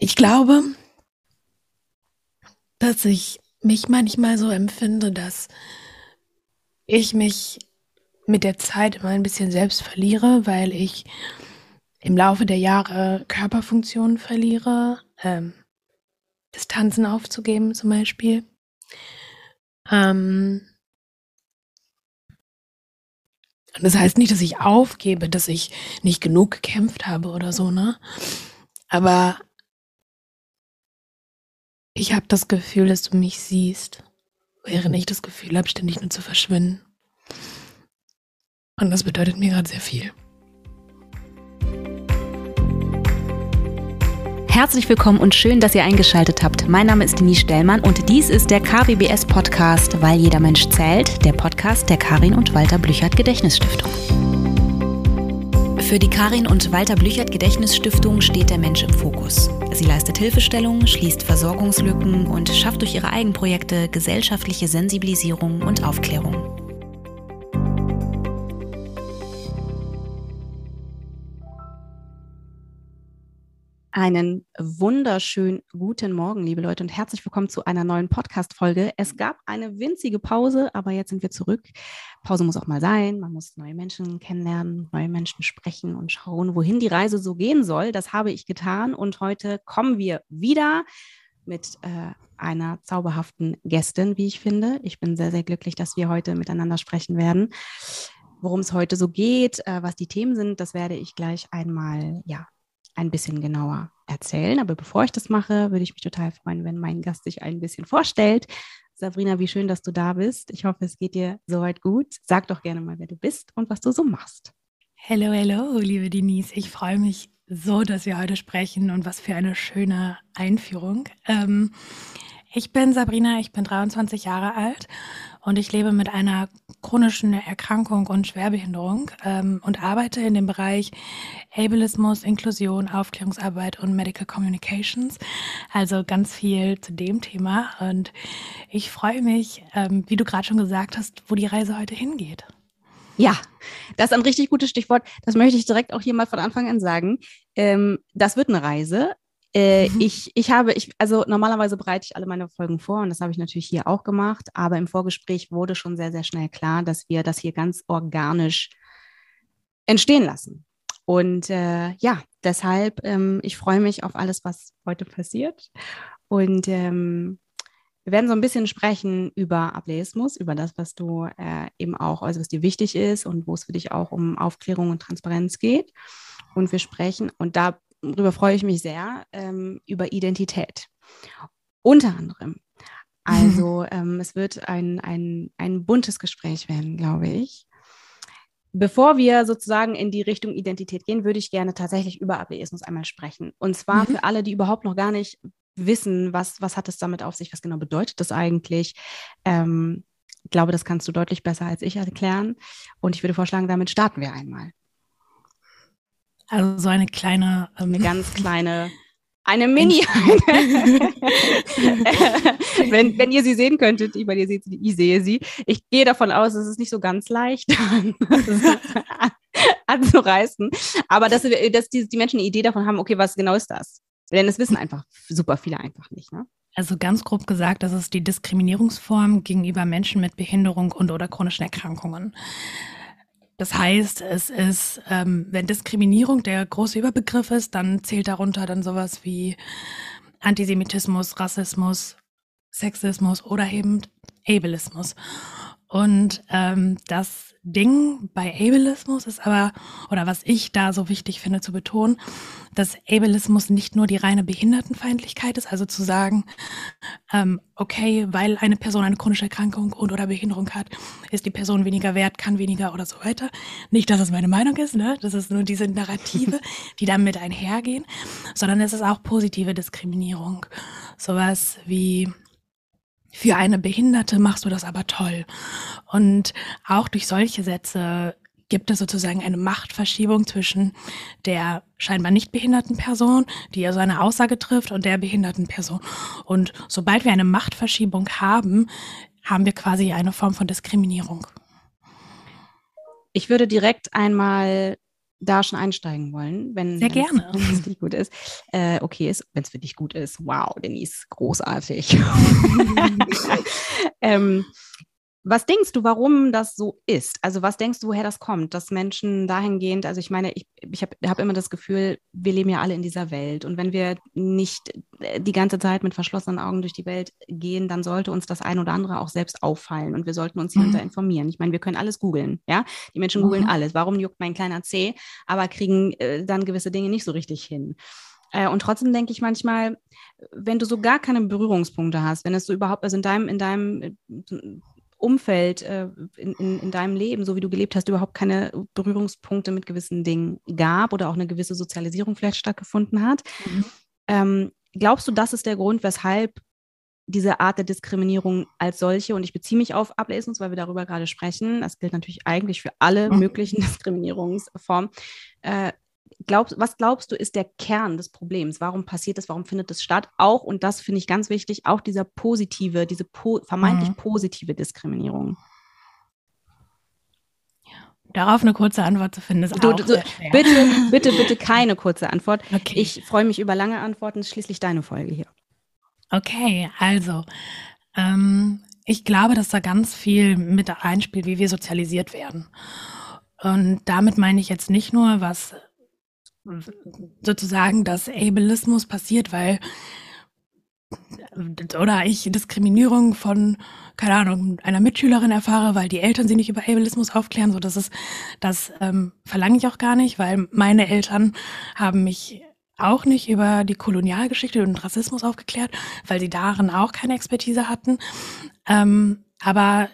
Ich glaube, dass ich mich manchmal so empfinde, dass ich mich mit der Zeit immer ein bisschen selbst verliere, weil ich im Laufe der Jahre Körperfunktionen verliere, ähm, Distanzen aufzugeben zum Beispiel. Ähm, das heißt nicht, dass ich aufgebe, dass ich nicht genug gekämpft habe oder so, ne? Aber ich habe das Gefühl, dass du mich siehst, während ich das Gefühl habe, ständig nur zu verschwinden. Und das bedeutet mir gerade sehr viel. Herzlich willkommen und schön, dass ihr eingeschaltet habt. Mein Name ist Denise Stellmann und dies ist der KWBS Podcast, weil jeder Mensch zählt, der Podcast der Karin und Walter Blüchert Gedächtnisstiftung. Für die Karin und Walter Blüchert Gedächtnisstiftung steht der Mensch im Fokus. Sie leistet Hilfestellung, schließt Versorgungslücken und schafft durch ihre Eigenprojekte gesellschaftliche Sensibilisierung und Aufklärung. Einen wunderschönen guten Morgen, liebe Leute, und herzlich willkommen zu einer neuen Podcast-Folge. Es gab eine winzige Pause, aber jetzt sind wir zurück. Pause muss auch mal sein. Man muss neue Menschen kennenlernen, neue Menschen sprechen und schauen, wohin die Reise so gehen soll. Das habe ich getan und heute kommen wir wieder mit äh, einer zauberhaften Gästin, wie ich finde. Ich bin sehr, sehr glücklich, dass wir heute miteinander sprechen werden. Worum es heute so geht, äh, was die Themen sind, das werde ich gleich einmal ja, ein bisschen genauer erzählen. Aber bevor ich das mache, würde ich mich total freuen, wenn mein Gast sich ein bisschen vorstellt. Sabrina, wie schön, dass du da bist. Ich hoffe, es geht dir soweit gut. Sag doch gerne mal, wer du bist und was du so machst. Hello, hello, liebe Denise. Ich freue mich so, dass wir heute sprechen und was für eine schöne Einführung. Ähm, ich bin Sabrina, ich bin 23 Jahre alt und ich lebe mit einer chronischen Erkrankung und Schwerbehinderung ähm, und arbeite in dem Bereich Ableismus, Inklusion, Aufklärungsarbeit und Medical Communications. Also ganz viel zu dem Thema. Und ich freue mich, ähm, wie du gerade schon gesagt hast, wo die Reise heute hingeht. Ja, das ist ein richtig gutes Stichwort. Das möchte ich direkt auch hier mal von Anfang an sagen. Ähm, das wird eine Reise. Äh, mhm. ich, ich habe, ich, also normalerweise bereite ich alle meine Folgen vor und das habe ich natürlich hier auch gemacht, aber im Vorgespräch wurde schon sehr, sehr schnell klar, dass wir das hier ganz organisch entstehen lassen. Und äh, ja, deshalb, ähm, ich freue mich auf alles, was heute passiert. Und ähm, wir werden so ein bisschen sprechen über Ableismus, über das, was du äh, eben auch, also was dir wichtig ist und wo es für dich auch um Aufklärung und Transparenz geht. Und wir sprechen, und da darüber freue ich mich sehr, ähm, über Identität. Unter anderem. Also ähm, es wird ein, ein, ein buntes Gespräch werden, glaube ich. Bevor wir sozusagen in die Richtung Identität gehen, würde ich gerne tatsächlich über Ableismus einmal sprechen. Und zwar mhm. für alle, die überhaupt noch gar nicht wissen, was, was hat es damit auf sich, was genau bedeutet das eigentlich. Ähm, ich glaube, das kannst du deutlich besser als ich erklären. Und ich würde vorschlagen, damit starten wir einmal. Also so eine kleine, ähm, eine ganz kleine, eine Mini. wenn, wenn ihr sie sehen könntet, ich meine, ihr seht sie, ich sehe sie. Ich gehe davon aus, es ist nicht so ganz leicht anzureißen. Aber dass, dass die, die Menschen eine Idee davon haben, okay, was genau ist das? Denn es wissen einfach super viele einfach nicht. Ne? Also ganz grob gesagt, das ist die Diskriminierungsform gegenüber Menschen mit Behinderung und oder chronischen Erkrankungen. Das heißt, es ist, ähm, wenn Diskriminierung der große Überbegriff ist, dann zählt darunter dann sowas wie Antisemitismus, Rassismus, Sexismus oder eben Ableismus. Und ähm, das Ding bei Ableismus ist aber, oder was ich da so wichtig finde zu betonen, dass Ableismus nicht nur die reine Behindertenfeindlichkeit ist, also zu sagen, ähm, okay, weil eine Person eine chronische Erkrankung und oder Behinderung hat, ist die Person weniger wert, kann weniger oder so weiter. Nicht, dass es meine Meinung ist, ne? Das ist nur diese Narrative, die damit einhergehen, sondern es ist auch positive Diskriminierung. Sowas wie für eine Behinderte machst du das aber toll. Und auch durch solche Sätze gibt es sozusagen eine Machtverschiebung zwischen der scheinbar nicht behinderten Person, die also eine Aussage trifft, und der behinderten Person. Und sobald wir eine Machtverschiebung haben, haben wir quasi eine Form von Diskriminierung. Ich würde direkt einmal da schon einsteigen wollen, wenn Sehr gerne. Wenn es nicht gut ist. Äh, okay ist, wenn es für dich gut ist. Wow, Denise, großartig. ähm, was denkst du, warum das so ist? Also was denkst du, woher das kommt, dass Menschen dahingehend, also ich meine, ich, ich habe hab immer das Gefühl, wir leben ja alle in dieser Welt und wenn wir nicht äh, die ganze Zeit mit verschlossenen Augen durch die Welt gehen, dann sollte uns das ein oder andere auch selbst auffallen und wir sollten uns hier mhm. informieren. Ich meine, wir können alles googeln, ja? Die Menschen googeln mhm. alles. Warum juckt mein kleiner C, aber kriegen äh, dann gewisse Dinge nicht so richtig hin? Äh, und trotzdem denke ich manchmal, wenn du so gar keine Berührungspunkte hast, wenn es so überhaupt, also in deinem, in deinem äh, Umfeld, äh, in, in, in, deinem Leben, so wie du gelebt hast, überhaupt keine Berührungspunkte mit gewissen Dingen gab oder auch eine gewisse Sozialisierung vielleicht stattgefunden hat. Mhm. Ähm, glaubst du, das ist der Grund, weshalb diese Art der Diskriminierung als solche, und ich beziehe mich auf Ableismus, weil wir darüber gerade sprechen, das gilt natürlich eigentlich für alle mhm. möglichen Diskriminierungsformen, äh, glaubst, was glaubst du, ist der Kern des Problems? Warum passiert das? Warum findet es statt? Auch, und das finde ich ganz wichtig, auch dieser positive, diese po vermeintlich mhm. positive Diskriminierung. Darauf eine kurze Antwort zu finden, ist du, auch du, Bitte, bitte, bitte keine kurze Antwort. Okay. Ich freue mich über lange Antworten. Das ist schließlich deine Folge hier. Okay, also ähm, ich glaube, dass da ganz viel mit reinspielt, wie wir sozialisiert werden. Und damit meine ich jetzt nicht nur, was sozusagen, dass Ableismus passiert, weil oder ich Diskriminierung von, keine Ahnung, einer Mitschülerin erfahre, weil die Eltern sie nicht über Ableismus aufklären. So, das ist, das ähm, verlange ich auch gar nicht, weil meine Eltern haben mich auch nicht über die Kolonialgeschichte und Rassismus aufgeklärt, weil sie darin auch keine Expertise hatten. Ähm, aber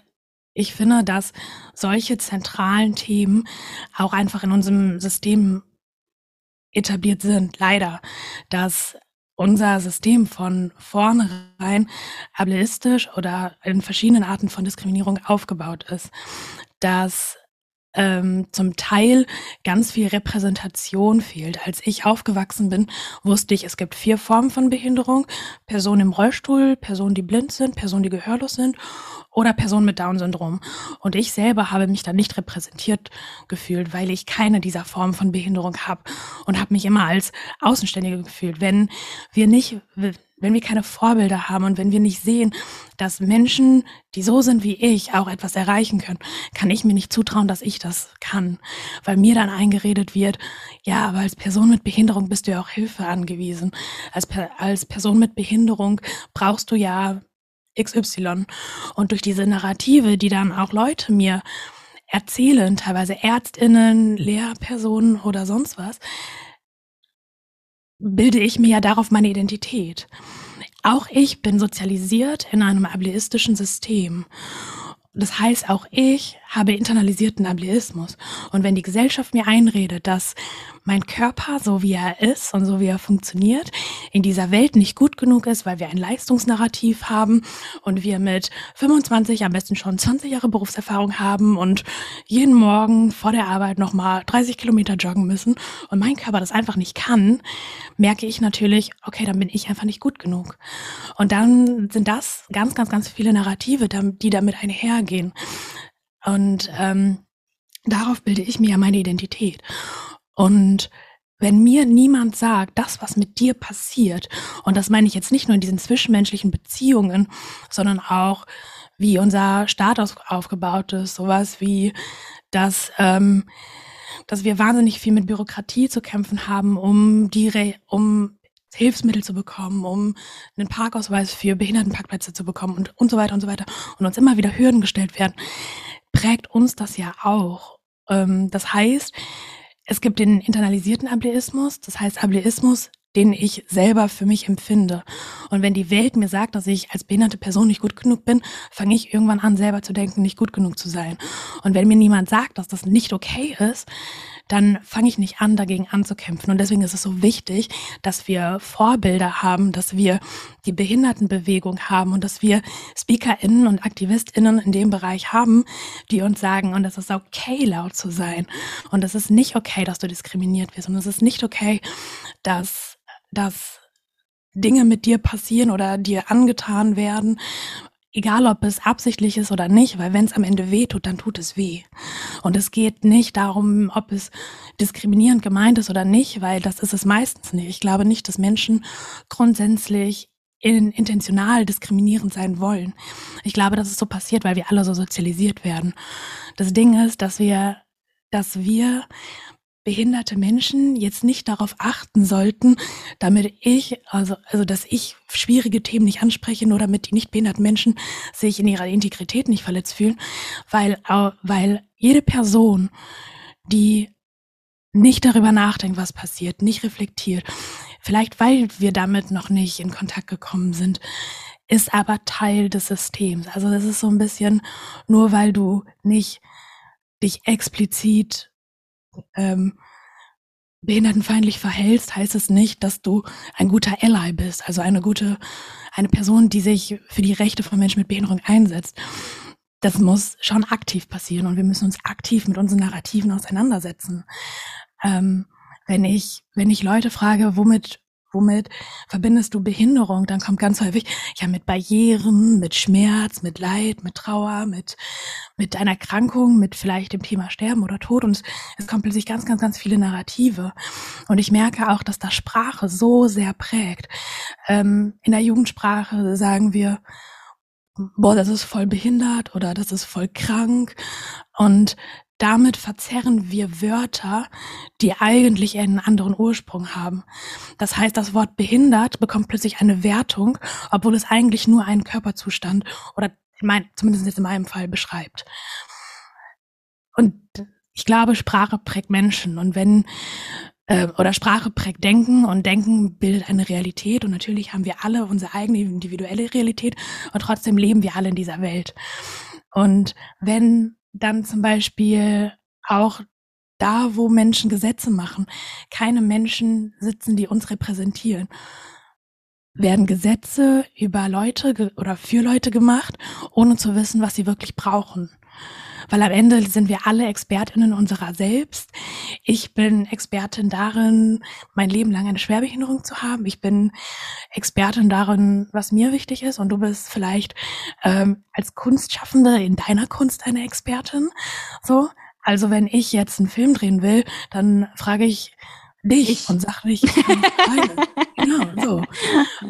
ich finde, dass solche zentralen Themen auch einfach in unserem System etabliert sind, leider, dass unser System von vornherein ableistisch oder in verschiedenen Arten von Diskriminierung aufgebaut ist, dass ähm, zum Teil ganz viel Repräsentation fehlt. Als ich aufgewachsen bin, wusste ich, es gibt vier Formen von Behinderung. Personen im Rollstuhl, Personen, die blind sind, Personen, die gehörlos sind oder Personen mit Down-Syndrom. Und ich selber habe mich da nicht repräsentiert gefühlt, weil ich keine dieser Formen von Behinderung habe und habe mich immer als Außenständige gefühlt. Wenn wir nicht, wenn wir keine Vorbilder haben und wenn wir nicht sehen, dass Menschen, die so sind wie ich, auch etwas erreichen können, kann ich mir nicht zutrauen, dass ich das kann. Weil mir dann eingeredet wird, ja, aber als Person mit Behinderung bist du ja auch Hilfe angewiesen. Als, als Person mit Behinderung brauchst du ja XY. Und durch diese Narrative, die dann auch Leute mir erzählen, teilweise Ärztinnen, Lehrpersonen oder sonst was, bilde ich mir ja darauf meine Identität. Auch ich bin sozialisiert in einem ableistischen System. Das heißt, auch ich habe internalisierten Ableismus. Und wenn die Gesellschaft mir einredet, dass mein Körper, so wie er ist und so wie er funktioniert, in dieser Welt nicht gut genug ist, weil wir ein Leistungsnarrativ haben und wir mit 25 am besten schon 20 Jahre Berufserfahrung haben und jeden Morgen vor der Arbeit nochmal 30 Kilometer joggen müssen und mein Körper das einfach nicht kann, merke ich natürlich, okay, dann bin ich einfach nicht gut genug. Und dann sind das ganz, ganz, ganz viele Narrative, die damit einhergehen. Und ähm, darauf bilde ich mir ja meine Identität. Und wenn mir niemand sagt, das, was mit dir passiert, und das meine ich jetzt nicht nur in diesen zwischenmenschlichen Beziehungen, sondern auch, wie unser Staat aufgebaut ist, sowas wie, dass, ähm, dass wir wahnsinnig viel mit Bürokratie zu kämpfen haben, um die, Re um Hilfsmittel zu bekommen, um einen Parkausweis für Behindertenparkplätze zu bekommen und, und so weiter und so weiter und uns immer wieder Hürden gestellt werden, prägt uns das ja auch. Ähm, das heißt, es gibt den internalisierten Ableismus, das heißt Ableismus, den ich selber für mich empfinde. Und wenn die Welt mir sagt, dass ich als behinderte Person nicht gut genug bin, fange ich irgendwann an, selber zu denken, nicht gut genug zu sein. Und wenn mir niemand sagt, dass das nicht okay ist, dann fange ich nicht an, dagegen anzukämpfen. Und deswegen ist es so wichtig, dass wir Vorbilder haben, dass wir die Behindertenbewegung haben und dass wir SpeakerInnen und AktivistInnen in dem Bereich haben, die uns sagen, und es ist okay, laut zu sein. Und es ist nicht okay, dass du diskriminiert wirst. Und es ist nicht okay, dass, dass Dinge mit dir passieren oder dir angetan werden, egal ob es absichtlich ist oder nicht, weil wenn es am Ende weh tut, dann tut es weh. Und es geht nicht darum, ob es diskriminierend gemeint ist oder nicht, weil das ist es meistens nicht. Ich glaube nicht, dass Menschen grundsätzlich in, intentional diskriminierend sein wollen. Ich glaube, dass es so passiert, weil wir alle so sozialisiert werden. Das Ding ist, dass wir, dass wir behinderte Menschen jetzt nicht darauf achten sollten, damit ich, also, also, dass ich schwierige Themen nicht anspreche, nur damit die nicht behinderten Menschen sich in ihrer Integrität nicht verletzt fühlen, weil, weil jede Person, die nicht darüber nachdenkt, was passiert, nicht reflektiert, vielleicht weil wir damit noch nicht in Kontakt gekommen sind, ist aber Teil des Systems. Also das ist so ein bisschen, nur weil du nicht dich explizit ähm, behindertenfeindlich verhältst, heißt es nicht, dass du ein guter Ally bist, also eine gute, eine Person, die sich für die Rechte von Menschen mit Behinderung einsetzt. Das muss schon aktiv passieren und wir müssen uns aktiv mit unseren Narrativen auseinandersetzen. Ähm, wenn ich, wenn ich Leute frage, womit womit verbindest du Behinderung? Dann kommt ganz häufig, ja, mit Barrieren, mit Schmerz, mit Leid, mit Trauer, mit, mit einer Erkrankung, mit vielleicht dem Thema Sterben oder Tod. Und es kommen plötzlich ganz, ganz, ganz viele Narrative. Und ich merke auch, dass das Sprache so sehr prägt. Ähm, in der Jugendsprache sagen wir, boah, das ist voll behindert oder das ist voll krank. Und damit verzerren wir Wörter, die eigentlich einen anderen Ursprung haben. Das heißt, das Wort behindert bekommt plötzlich eine Wertung, obwohl es eigentlich nur einen Körperzustand oder mein, zumindest jetzt in meinem Fall beschreibt. Und ich glaube, Sprache prägt Menschen. Und wenn äh, oder Sprache prägt Denken und Denken bildet eine Realität und natürlich haben wir alle unsere eigene individuelle Realität und trotzdem leben wir alle in dieser Welt. Und wenn dann zum Beispiel auch da, wo Menschen Gesetze machen, keine Menschen sitzen, die uns repräsentieren. Werden Gesetze über Leute oder für Leute gemacht, ohne zu wissen, was sie wirklich brauchen. Weil am Ende sind wir alle Expertinnen unserer selbst. Ich bin Expertin darin, mein Leben lang eine Schwerbehinderung zu haben. Ich bin Expertin darin, was mir wichtig ist. Und du bist vielleicht ähm, als Kunstschaffende in deiner Kunst eine Expertin. So. Also wenn ich jetzt einen Film drehen will, dann frage ich dich ich. und sag nicht.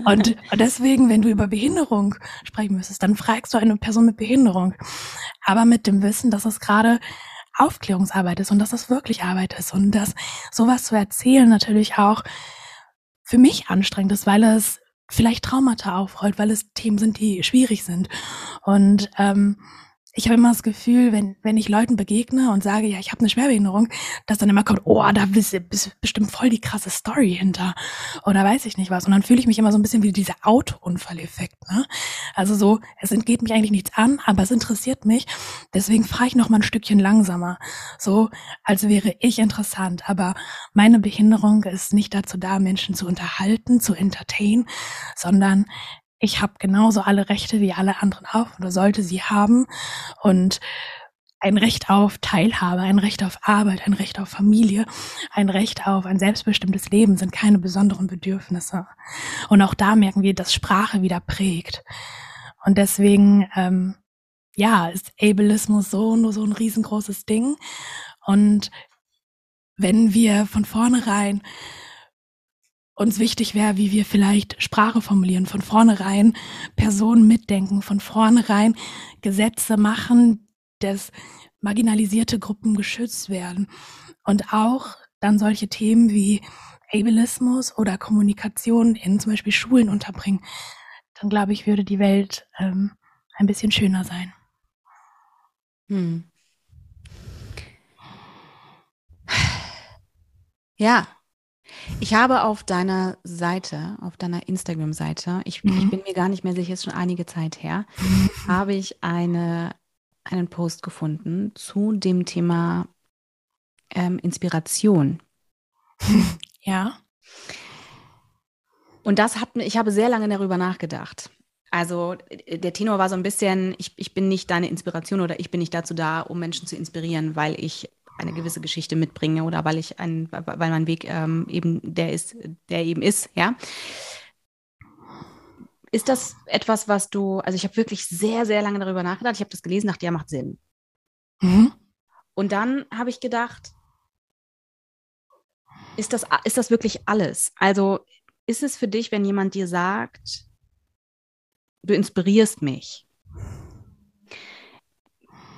Und deswegen, wenn du über Behinderung sprechen müsstest, dann fragst du eine Person mit Behinderung. Aber mit dem Wissen, dass es gerade Aufklärungsarbeit ist und dass es wirklich Arbeit ist und dass sowas zu erzählen natürlich auch für mich anstrengend ist, weil es vielleicht Traumata aufrollt, weil es Themen sind, die schwierig sind. Und ähm, ich habe immer das Gefühl, wenn, wenn ich Leuten begegne und sage, ja, ich habe eine Schwerbehinderung, dass dann immer kommt, oh, da bist, bist bestimmt voll die krasse Story hinter. Oder weiß ich nicht was. Und dann fühle ich mich immer so ein bisschen wie dieser Autounfalleffekt. Ne? Also so, es entgeht mich eigentlich nichts an, aber es interessiert mich. Deswegen fahre ich noch mal ein Stückchen langsamer. So, als wäre ich interessant. Aber meine Behinderung ist nicht dazu da, Menschen zu unterhalten, zu entertain, sondern ich habe genauso alle Rechte wie alle anderen auch oder sollte sie haben und ein Recht auf Teilhabe, ein Recht auf Arbeit, ein Recht auf Familie, ein Recht auf ein selbstbestimmtes Leben sind keine besonderen Bedürfnisse. Und auch da merken wir, dass Sprache wieder prägt. Und deswegen, ähm, ja, ist Ableismus so nur so ein riesengroßes Ding. Und wenn wir von vornherein uns wichtig wäre, wie wir vielleicht Sprache formulieren, von vornherein Personen mitdenken, von vornherein Gesetze machen, dass marginalisierte Gruppen geschützt werden. Und auch dann solche Themen wie Ableismus oder Kommunikation in zum Beispiel Schulen unterbringen, dann glaube ich, würde die Welt ähm, ein bisschen schöner sein. Hm. Ja, ich habe auf deiner Seite, auf deiner Instagram-Seite, ich, mhm. ich, bin mir gar nicht mehr sicher, ist schon einige Zeit her, habe ich eine, einen Post gefunden zu dem Thema ähm, Inspiration. Ja. Und das hat mir, ich habe sehr lange darüber nachgedacht. Also der Tenor war so ein bisschen, ich, ich bin nicht deine Inspiration oder ich bin nicht dazu da, um Menschen zu inspirieren, weil ich eine gewisse Geschichte mitbringe oder weil ich ein, weil mein Weg ähm, eben der ist, der eben ist, ja. ist das etwas, was du, also ich habe wirklich sehr, sehr lange darüber nachgedacht. Ich habe das gelesen, dachte, ja, macht Sinn. Mhm. Und dann habe ich gedacht, ist das, ist das wirklich alles? Also ist es für dich, wenn jemand dir sagt, du inspirierst mich?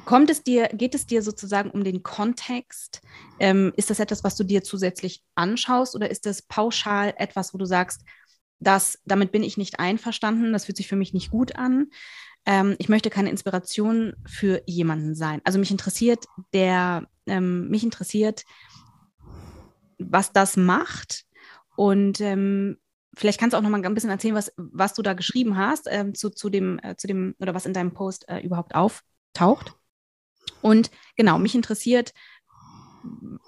Kommt es dir, geht es dir sozusagen um den Kontext? Ähm, ist das etwas, was du dir zusätzlich anschaust oder ist das pauschal etwas, wo du sagst, das, damit bin ich nicht einverstanden, das fühlt sich für mich nicht gut an? Ähm, ich möchte keine Inspiration für jemanden sein. Also mich interessiert der, ähm, mich interessiert, was das macht und ähm, vielleicht kannst du auch noch mal ein bisschen erzählen, was, was du da geschrieben hast ähm, zu, zu, dem, äh, zu dem oder was in deinem Post äh, überhaupt auftaucht. Und genau, mich interessiert,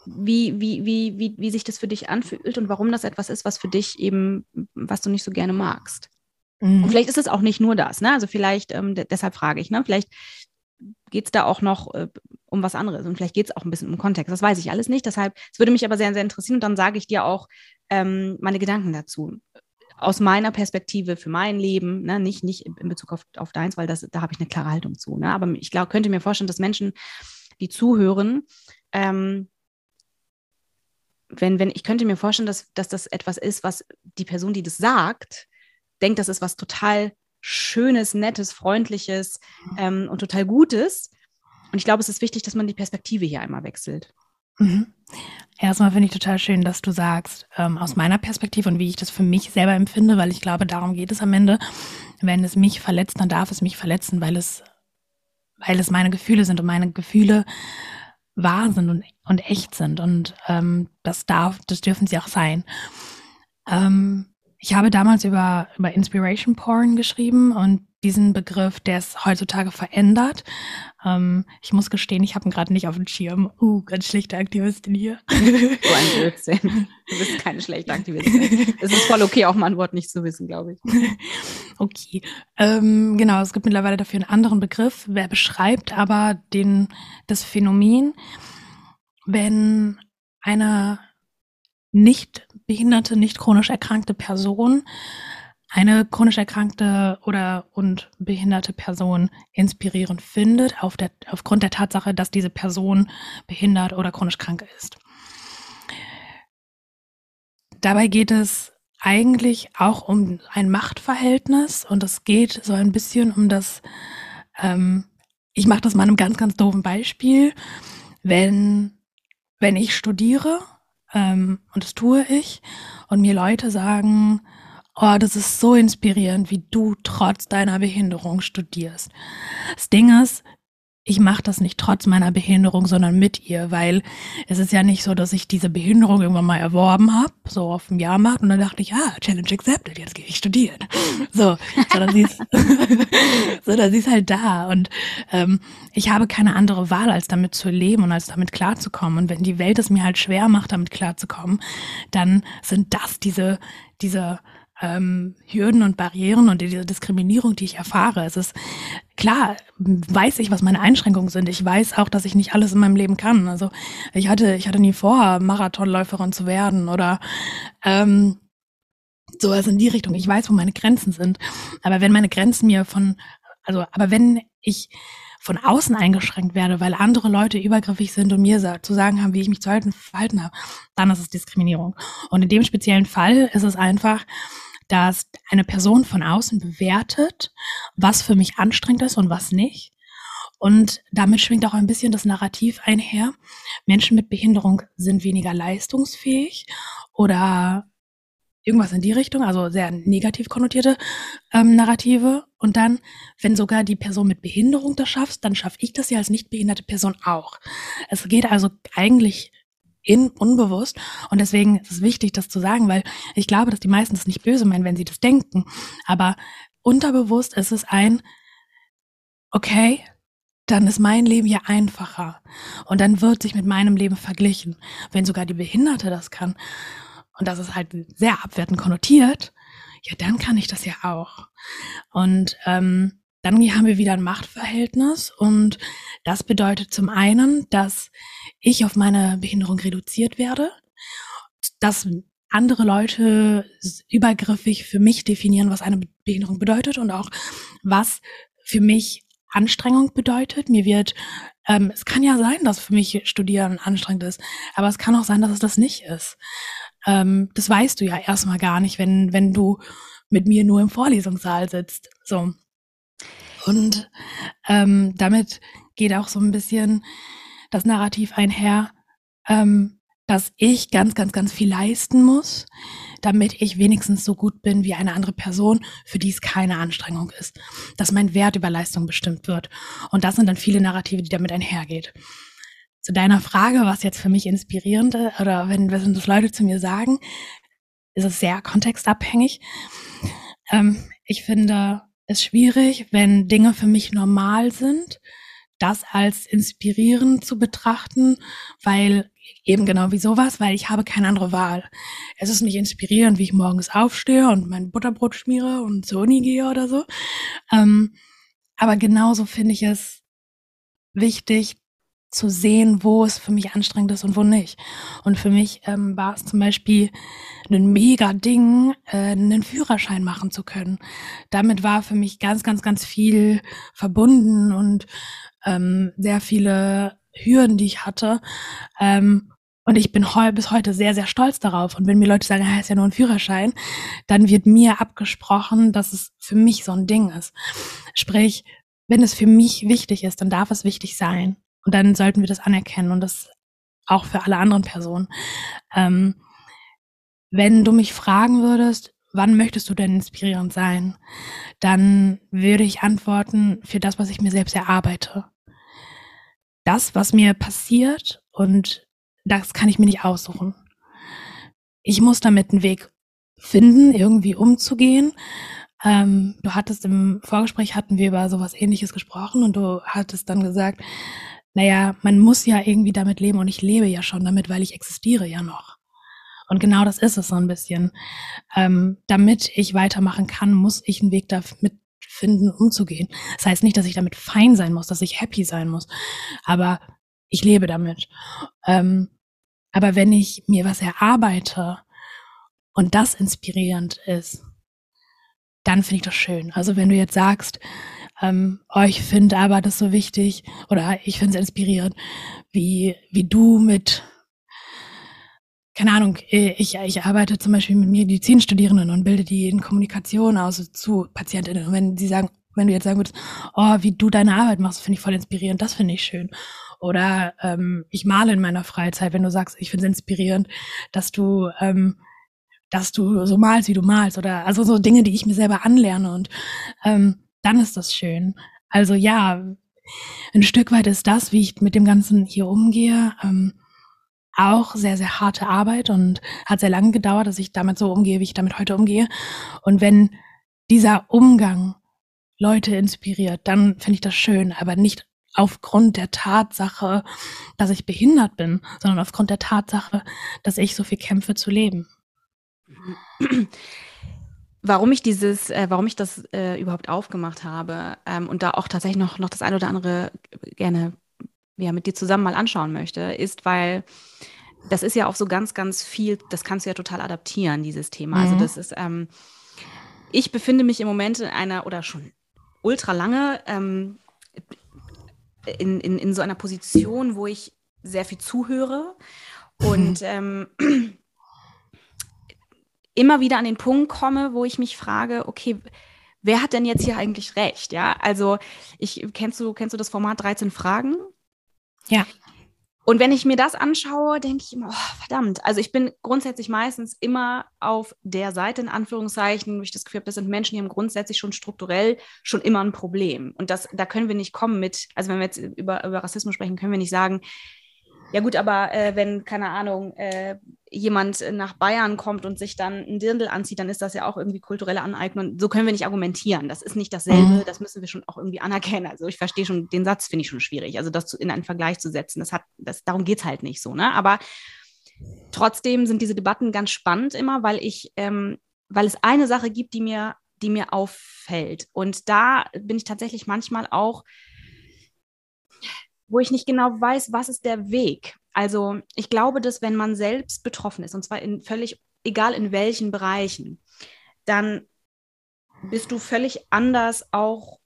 wie, wie, wie, wie, wie sich das für dich anfühlt und warum das etwas ist, was für dich eben, was du nicht so gerne magst. Mhm. Und vielleicht ist es auch nicht nur das, ne? Also vielleicht, ähm, deshalb frage ich, ne? Vielleicht geht es da auch noch äh, um was anderes und vielleicht geht es auch ein bisschen um Kontext. Das weiß ich alles nicht. Deshalb, es würde mich aber sehr, sehr interessieren und dann sage ich dir auch ähm, meine Gedanken dazu. Aus meiner Perspektive für mein Leben, ne? nicht, nicht in Bezug auf, auf deins, weil das, da habe ich eine klare Haltung zu. Ne? Aber ich glaube, könnte mir vorstellen, dass Menschen, die zuhören, ähm, wenn, wenn, ich könnte mir vorstellen, dass, dass das etwas ist, was die Person, die das sagt, denkt, das ist was total Schönes, Nettes, Freundliches ähm, und total Gutes. Und ich glaube, es ist wichtig, dass man die Perspektive hier einmal wechselt. Mhm. Erstmal finde ich total schön, dass du sagst, ähm, aus meiner Perspektive und wie ich das für mich selber empfinde, weil ich glaube, darum geht es am Ende. Wenn es mich verletzt, dann darf es mich verletzen, weil es, weil es meine Gefühle sind und meine Gefühle wahr sind und, und echt sind. Und ähm, das darf, das dürfen sie auch sein. Ähm, ich habe damals über, über Inspiration Porn geschrieben und diesen Begriff, der ist heutzutage verändert. Ähm, ich muss gestehen, ich habe ihn gerade nicht auf dem Schirm. Uh, ganz schlechte Aktivistin hier. So ein Blödsinn. Du bist keine schlechte Aktivistin. Es ist voll okay, auch mal ein Wort nicht zu wissen, glaube ich. Okay. Ähm, genau, es gibt mittlerweile dafür einen anderen Begriff. Wer beschreibt aber den, das Phänomen, wenn eine nicht behinderte, nicht chronisch erkrankte Person eine chronisch erkrankte oder und behinderte Person inspirierend findet, auf der, aufgrund der Tatsache, dass diese Person behindert oder chronisch krank ist. Dabei geht es eigentlich auch um ein Machtverhältnis und es geht so ein bisschen um das, ähm, ich mache das mal einem ganz, ganz doofen Beispiel. Wenn, wenn ich studiere, ähm, und das tue ich, und mir Leute sagen, oh, das ist so inspirierend, wie du trotz deiner Behinderung studierst. Das Ding ist, ich mache das nicht trotz meiner Behinderung, sondern mit ihr, weil es ist ja nicht so, dass ich diese Behinderung irgendwann mal erworben habe, so auf dem Jahrmarkt und dann dachte ich, ja, Challenge accepted, jetzt gehe ich studieren. So, sondern sie ist, sondern sie ist halt da und ähm, ich habe keine andere Wahl, als damit zu leben und als damit klarzukommen. Und wenn die Welt es mir halt schwer macht, damit klarzukommen, dann sind das diese, diese ähm, Hürden und Barrieren und diese Diskriminierung, die ich erfahre. Es ist klar, weiß ich, was meine Einschränkungen sind. Ich weiß auch, dass ich nicht alles in meinem Leben kann. Also ich hatte, ich hatte nie vor, Marathonläuferin zu werden oder ähm, sowas in die Richtung. Ich weiß, wo meine Grenzen sind. Aber wenn meine Grenzen mir von, also, aber wenn ich von außen eingeschränkt werde, weil andere Leute übergriffig sind und mir zu sagen haben, wie ich mich zu halten, verhalten habe, dann ist es Diskriminierung. Und in dem speziellen Fall ist es einfach, dass eine Person von außen bewertet, was für mich anstrengend ist und was nicht. Und damit schwingt auch ein bisschen das Narrativ einher. Menschen mit Behinderung sind weniger leistungsfähig oder irgendwas in die Richtung, also sehr negativ konnotierte ähm, Narrative. Und dann, wenn sogar die Person mit Behinderung das schafft, dann schaffe ich das ja als nicht behinderte Person auch. Es geht also eigentlich in, unbewusst. Und deswegen ist es wichtig, das zu sagen, weil ich glaube, dass die meisten das nicht böse meinen, wenn sie das denken. Aber unterbewusst ist es ein, okay, dann ist mein Leben ja einfacher. Und dann wird sich mit meinem Leben verglichen. Wenn sogar die Behinderte das kann, und das ist halt sehr abwertend konnotiert, ja, dann kann ich das ja auch. Und ähm, dann haben wir wieder ein Machtverhältnis und das bedeutet zum einen, dass ich auf meine Behinderung reduziert werde, dass andere Leute übergriffig für mich definieren, was eine Behinderung bedeutet und auch was für mich Anstrengung bedeutet. Mir wird, ähm, es kann ja sein, dass für mich Studieren anstrengend ist, aber es kann auch sein, dass es das nicht ist. Ähm, das weißt du ja erstmal gar nicht, wenn, wenn du mit mir nur im Vorlesungssaal sitzt. So. Und ähm, damit geht auch so ein bisschen das Narrativ einher, ähm, dass ich ganz, ganz, ganz viel leisten muss, damit ich wenigstens so gut bin wie eine andere Person, für die es keine Anstrengung ist. Dass mein Wert über Leistung bestimmt wird. Und das sind dann viele Narrative, die damit einhergeht. Zu deiner Frage, was jetzt für mich inspirierend ist, oder wenn, wenn das Leute zu mir sagen, ist es sehr kontextabhängig. Ähm, ich finde es schwierig, wenn Dinge für mich normal sind, das als inspirierend zu betrachten, weil eben genau wie sowas, weil ich habe keine andere Wahl. Es ist nicht inspirierend, wie ich morgens aufstehe und mein Butterbrot schmiere und zur Uni gehe oder so. Ähm, aber genauso finde ich es wichtig zu sehen, wo es für mich anstrengend ist und wo nicht. Und für mich ähm, war es zum Beispiel ein mega Ding, äh, einen Führerschein machen zu können. Damit war für mich ganz, ganz, ganz viel verbunden und ähm, sehr viele Hürden, die ich hatte. Ähm, und ich bin heu bis heute sehr, sehr stolz darauf. Und wenn mir Leute sagen, er ist ja nur ein Führerschein, dann wird mir abgesprochen, dass es für mich so ein Ding ist. Sprich, wenn es für mich wichtig ist, dann darf es wichtig sein. Und dann sollten wir das anerkennen und das auch für alle anderen Personen. Ähm, wenn du mich fragen würdest, wann möchtest du denn inspirierend sein, dann würde ich antworten für das, was ich mir selbst erarbeite das, was mir passiert und das kann ich mir nicht aussuchen. Ich muss damit einen Weg finden, irgendwie umzugehen. Ähm, du hattest im Vorgespräch hatten wir über sowas ähnliches gesprochen und du hattest dann gesagt, naja, man muss ja irgendwie damit leben und ich lebe ja schon damit, weil ich existiere ja noch. Und genau das ist es so ein bisschen. Ähm, damit ich weitermachen kann, muss ich einen Weg damit finden, umzugehen. Das heißt nicht, dass ich damit fein sein muss, dass ich happy sein muss, aber ich lebe damit. Ähm, aber wenn ich mir was erarbeite und das inspirierend ist, dann finde ich das schön. Also wenn du jetzt sagst, ähm, oh, ich finde aber das so wichtig oder ich finde es inspirierend, wie, wie du mit keine Ahnung, äh, ich, ich arbeite zum Beispiel mit Medizinstudierenden und bilde die in Kommunikation aus zu Patientinnen. Und wenn sie sagen, wenn du jetzt sagen würdest, oh, wie du deine Arbeit machst, finde ich voll inspirierend, das finde ich schön. Oder ähm, ich male in meiner Freizeit, wenn du sagst, ich finde es inspirierend, dass du, ähm, dass du so malst, wie du malst. Oder also so Dinge, die ich mir selber anlerne. Und ähm, dann ist das schön. Also ja, ein Stück weit ist das, wie ich mit dem Ganzen hier umgehe. Ähm, auch sehr, sehr harte Arbeit und hat sehr lange gedauert, dass ich damit so umgehe, wie ich damit heute umgehe. Und wenn dieser Umgang Leute inspiriert, dann finde ich das schön, aber nicht aufgrund der Tatsache, dass ich behindert bin, sondern aufgrund der Tatsache, dass ich so viel kämpfe zu leben. Warum ich dieses, äh, warum ich das äh, überhaupt aufgemacht habe ähm, und da auch tatsächlich noch, noch das eine oder andere gerne ja, mit dir zusammen mal anschauen möchte, ist, weil das ist ja auch so ganz, ganz viel, das kannst du ja total adaptieren, dieses Thema. Also mhm. Also das ist, ähm, ich befinde mich im Moment in einer oder schon ultra lange ähm, in, in, in so einer Position, wo ich sehr viel zuhöre und ähm, immer wieder an den Punkt komme, wo ich mich frage, okay, wer hat denn jetzt hier eigentlich recht? Ja, also ich kennst du kennst du das Format 13 Fragen? Ja. Und wenn ich mir das anschaue, denke ich immer, oh, verdammt. Also ich bin grundsätzlich meistens immer auf der Seite, in Anführungszeichen, wo ich das Gefühl habe, das sind Menschen, die haben grundsätzlich schon strukturell schon immer ein Problem. Und das, da können wir nicht kommen mit, also wenn wir jetzt über, über Rassismus sprechen, können wir nicht sagen, ja gut, aber äh, wenn, keine Ahnung, äh, jemand nach Bayern kommt und sich dann ein Dirndl anzieht, dann ist das ja auch irgendwie kulturelle Aneignung. So können wir nicht argumentieren. Das ist nicht dasselbe, mhm. das müssen wir schon auch irgendwie anerkennen. Also ich verstehe schon, den Satz finde ich schon schwierig. Also das in einen Vergleich zu setzen, das hat, das, darum geht es halt nicht so, ne? Aber trotzdem sind diese Debatten ganz spannend immer, weil ich, ähm, weil es eine Sache gibt, die mir, die mir auffällt. Und da bin ich tatsächlich manchmal auch wo ich nicht genau weiß, was ist der Weg. Also ich glaube, dass wenn man selbst betroffen ist, und zwar in völlig egal in welchen Bereichen, dann bist du völlig anders auch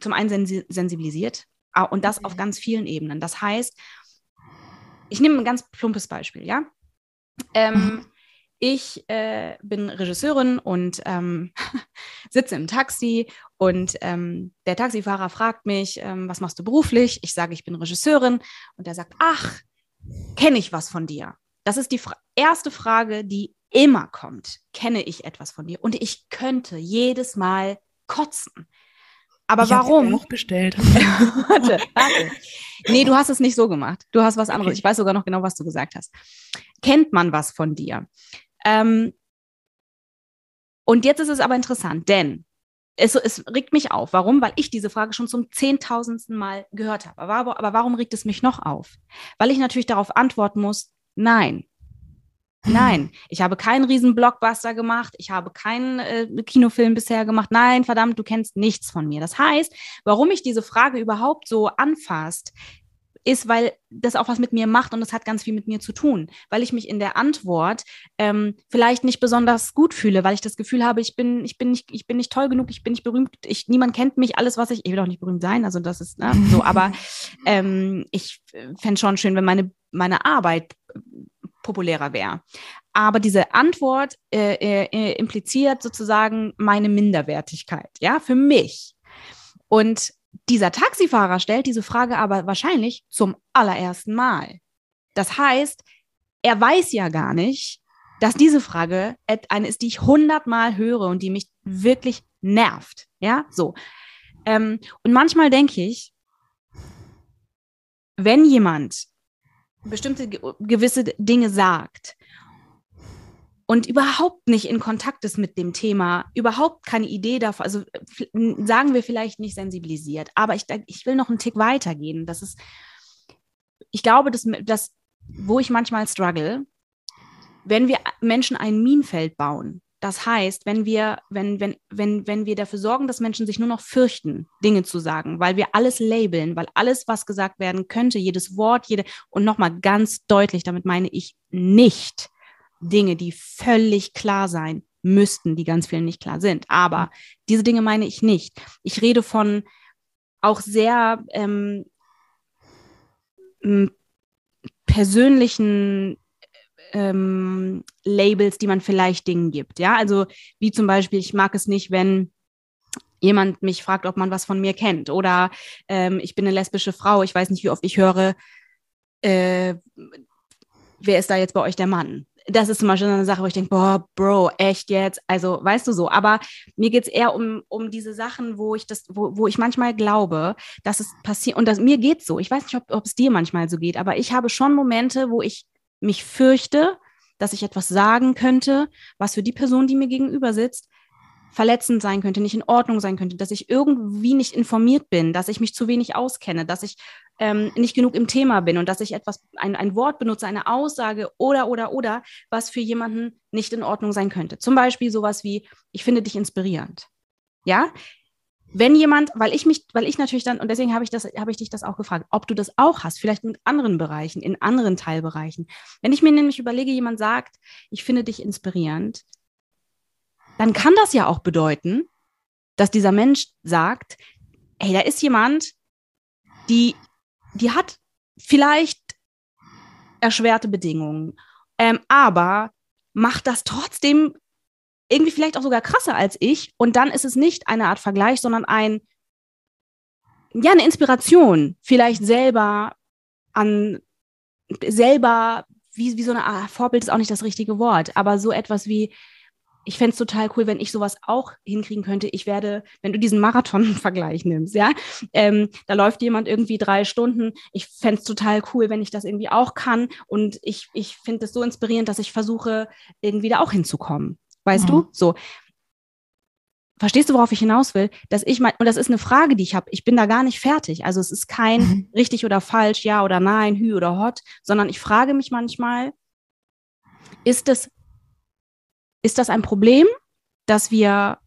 zum einen sensibilisiert und das auf ganz vielen Ebenen. Das heißt, ich nehme ein ganz plumpes Beispiel, ja. Ähm, mhm. Ich äh, bin Regisseurin und ähm, sitze im Taxi und ähm, der Taxifahrer fragt mich, ähm, was machst du beruflich? Ich sage, ich bin Regisseurin und er sagt, ach, kenne ich was von dir? Das ist die fra erste Frage, die immer kommt. Kenne ich etwas von dir? Und ich könnte jedes Mal kotzen. Aber ich warum? Auch bestellt. warte, warte. Nee, du hast es nicht so gemacht. Du hast was anderes. Okay. Ich weiß sogar noch genau, was du gesagt hast. Kennt man was von dir? Ähm, und jetzt ist es aber interessant, denn es, es, regt mich auf. Warum? Weil ich diese Frage schon zum zehntausendsten Mal gehört habe. Aber, aber warum regt es mich noch auf? Weil ich natürlich darauf antworten muss, nein. Nein, ich habe keinen riesen Blockbuster gemacht, ich habe keinen äh, Kinofilm bisher gemacht. Nein, verdammt, du kennst nichts von mir. Das heißt, warum ich diese Frage überhaupt so anfasst, ist, weil das auch was mit mir macht und das hat ganz viel mit mir zu tun, weil ich mich in der Antwort ähm, vielleicht nicht besonders gut fühle, weil ich das Gefühl habe, ich bin, ich bin nicht, ich bin nicht toll genug, ich bin nicht berühmt, ich, niemand kennt mich, alles, was ich, ich will auch nicht berühmt sein, also das ist ne, so, aber ähm, ich fände schon schön, wenn meine, meine Arbeit populärer wäre. Aber diese Antwort äh, äh, impliziert sozusagen meine Minderwertigkeit, ja, für mich. Und dieser Taxifahrer stellt diese Frage aber wahrscheinlich zum allerersten Mal. Das heißt, er weiß ja gar nicht, dass diese Frage eine ist, die ich hundertmal höre und die mich wirklich nervt. Ja, so. Ähm, und manchmal denke ich, wenn jemand bestimmte gewisse Dinge sagt und überhaupt nicht in Kontakt ist mit dem Thema, überhaupt keine Idee davon, also sagen wir vielleicht nicht sensibilisiert, aber ich, ich will noch einen Tick weitergehen. Das ist, ich glaube, dass, dass wo ich manchmal struggle, wenn wir Menschen ein Minenfeld bauen, das heißt, wenn wir, wenn, wenn, wenn, wenn wir dafür sorgen, dass Menschen sich nur noch fürchten, Dinge zu sagen, weil wir alles labeln, weil alles, was gesagt werden könnte, jedes Wort, jede, und nochmal ganz deutlich, damit meine ich nicht, Dinge, die völlig klar sein müssten, die ganz vielen nicht klar sind. Aber mhm. diese Dinge meine ich nicht. Ich rede von auch sehr ähm, persönlichen ähm, Labels, die man vielleicht Dingen gibt. Ja, also wie zum Beispiel, ich mag es nicht, wenn jemand mich fragt, ob man was von mir kennt. Oder ähm, ich bin eine lesbische Frau, ich weiß nicht, wie oft ich höre, äh, wer ist da jetzt bei euch der Mann? Das ist zum Beispiel eine Sache, wo ich denke, boah, Bro, echt jetzt? Also, weißt du so, aber mir geht es eher um, um diese Sachen, wo ich das, wo, wo ich manchmal glaube, dass es passiert, und das, mir geht so, ich weiß nicht, ob, ob es dir manchmal so geht, aber ich habe schon Momente, wo ich mich fürchte, dass ich etwas sagen könnte, was für die Person, die mir gegenüber sitzt, verletzend sein könnte, nicht in Ordnung sein könnte, dass ich irgendwie nicht informiert bin, dass ich mich zu wenig auskenne, dass ich ähm, nicht genug im Thema bin und dass ich etwas, ein, ein Wort benutze, eine Aussage oder, oder, oder, was für jemanden nicht in Ordnung sein könnte. Zum Beispiel sowas wie, ich finde dich inspirierend. Ja, wenn jemand, weil ich mich, weil ich natürlich dann, und deswegen habe ich das, habe ich dich das auch gefragt, ob du das auch hast, vielleicht mit anderen Bereichen, in anderen Teilbereichen. Wenn ich mir nämlich überlege, jemand sagt, ich finde dich inspirierend, dann kann das ja auch bedeuten, dass dieser Mensch sagt, hey, da ist jemand, die, die hat vielleicht erschwerte Bedingungen, ähm, aber macht das trotzdem irgendwie vielleicht auch sogar krasser als ich. Und dann ist es nicht eine Art Vergleich, sondern ein, ja, eine Inspiration, vielleicht selber an, selber, wie, wie so eine Art Vorbild ist auch nicht das richtige Wort, aber so etwas wie, ich fände es total cool, wenn ich sowas auch hinkriegen könnte. Ich werde, wenn du diesen Marathon-Vergleich nimmst, ja, ähm, da läuft jemand irgendwie drei Stunden. Ich fände es total cool, wenn ich das irgendwie auch kann. Und ich, ich finde es so inspirierend, dass ich versuche, irgendwie da auch hinzukommen. Weißt mhm. du? So. Verstehst du, worauf ich hinaus will? Dass ich mein, und das ist eine Frage, die ich habe. Ich bin da gar nicht fertig. Also es ist kein mhm. richtig oder falsch, ja oder nein, hü oder hot, sondern ich frage mich manchmal, ist es ist das ein Problem, dass wir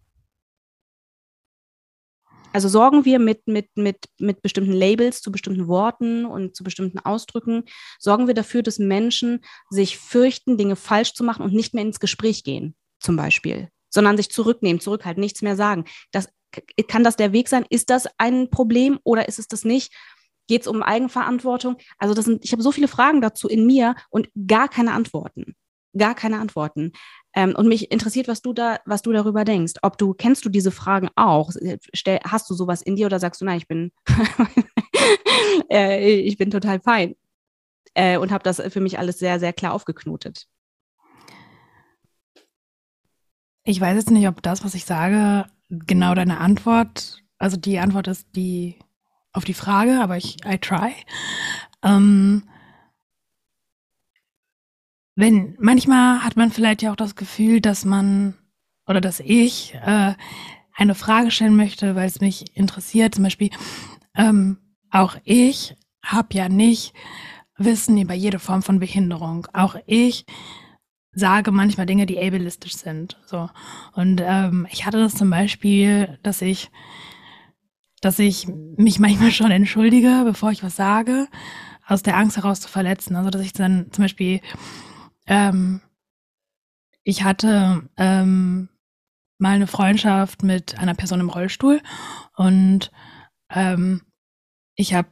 Also sorgen wir mit, mit, mit, mit bestimmten Labels zu bestimmten Worten und zu bestimmten Ausdrücken, sorgen wir dafür, dass Menschen sich fürchten, Dinge falsch zu machen und nicht mehr ins Gespräch gehen, zum Beispiel, sondern sich zurücknehmen, zurückhalten, nichts mehr sagen. Das, kann das der Weg sein? Ist das ein Problem oder ist es das nicht? Geht es um Eigenverantwortung? Also das sind, ich habe so viele Fragen dazu in mir und gar keine Antworten. Gar keine Antworten. Ähm, und mich interessiert, was du da, was du darüber denkst. Ob du, kennst du diese Fragen auch? Stell, hast du sowas in dir oder sagst du, nein, ich bin, äh, ich bin total fein äh, und habe das für mich alles sehr, sehr klar aufgeknotet? Ich weiß jetzt nicht, ob das, was ich sage, genau deine Antwort, also die Antwort ist die auf die Frage, aber ich, I try. Ähm, wenn, manchmal hat man vielleicht ja auch das Gefühl, dass man oder dass ich äh, eine Frage stellen möchte, weil es mich interessiert. Zum Beispiel, ähm, auch ich habe ja nicht Wissen über jede Form von Behinderung. Auch ich sage manchmal Dinge, die ableistisch sind. So. Und ähm, ich hatte das zum Beispiel, dass ich, dass ich mich manchmal schon entschuldige, bevor ich was sage, aus der Angst heraus zu verletzen. Also dass ich dann zum Beispiel ähm, ich hatte ähm, mal eine Freundschaft mit einer Person im Rollstuhl und ähm, ich habe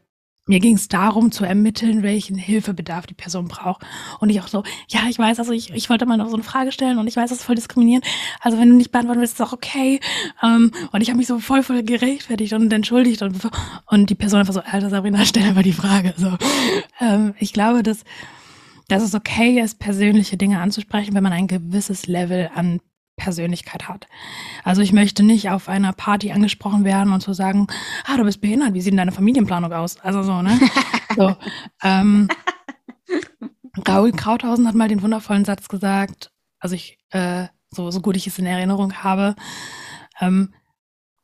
mir ging es darum zu ermitteln, welchen Hilfebedarf die Person braucht. Und ich auch so, ja, ich weiß, also ich, ich wollte mal noch so eine Frage stellen und ich weiß, das ist voll diskriminierend. Also wenn du nicht beantworten willst, ist auch okay. Ähm, und ich habe mich so voll, voll gerechtfertigt und entschuldigt und, und die Person einfach so, Alter Sabrina, stell einfach die Frage. So, ähm, ich glaube, dass dass es okay ist, persönliche Dinge anzusprechen, wenn man ein gewisses Level an Persönlichkeit hat. Also ich möchte nicht auf einer Party angesprochen werden und zu so sagen, ah, du bist behindert, wie sieht denn deine Familienplanung aus? Also so, ne? so, ähm, Raoul Krauthausen hat mal den wundervollen Satz gesagt, also ich, äh, so, so gut ich es in Erinnerung habe, ähm,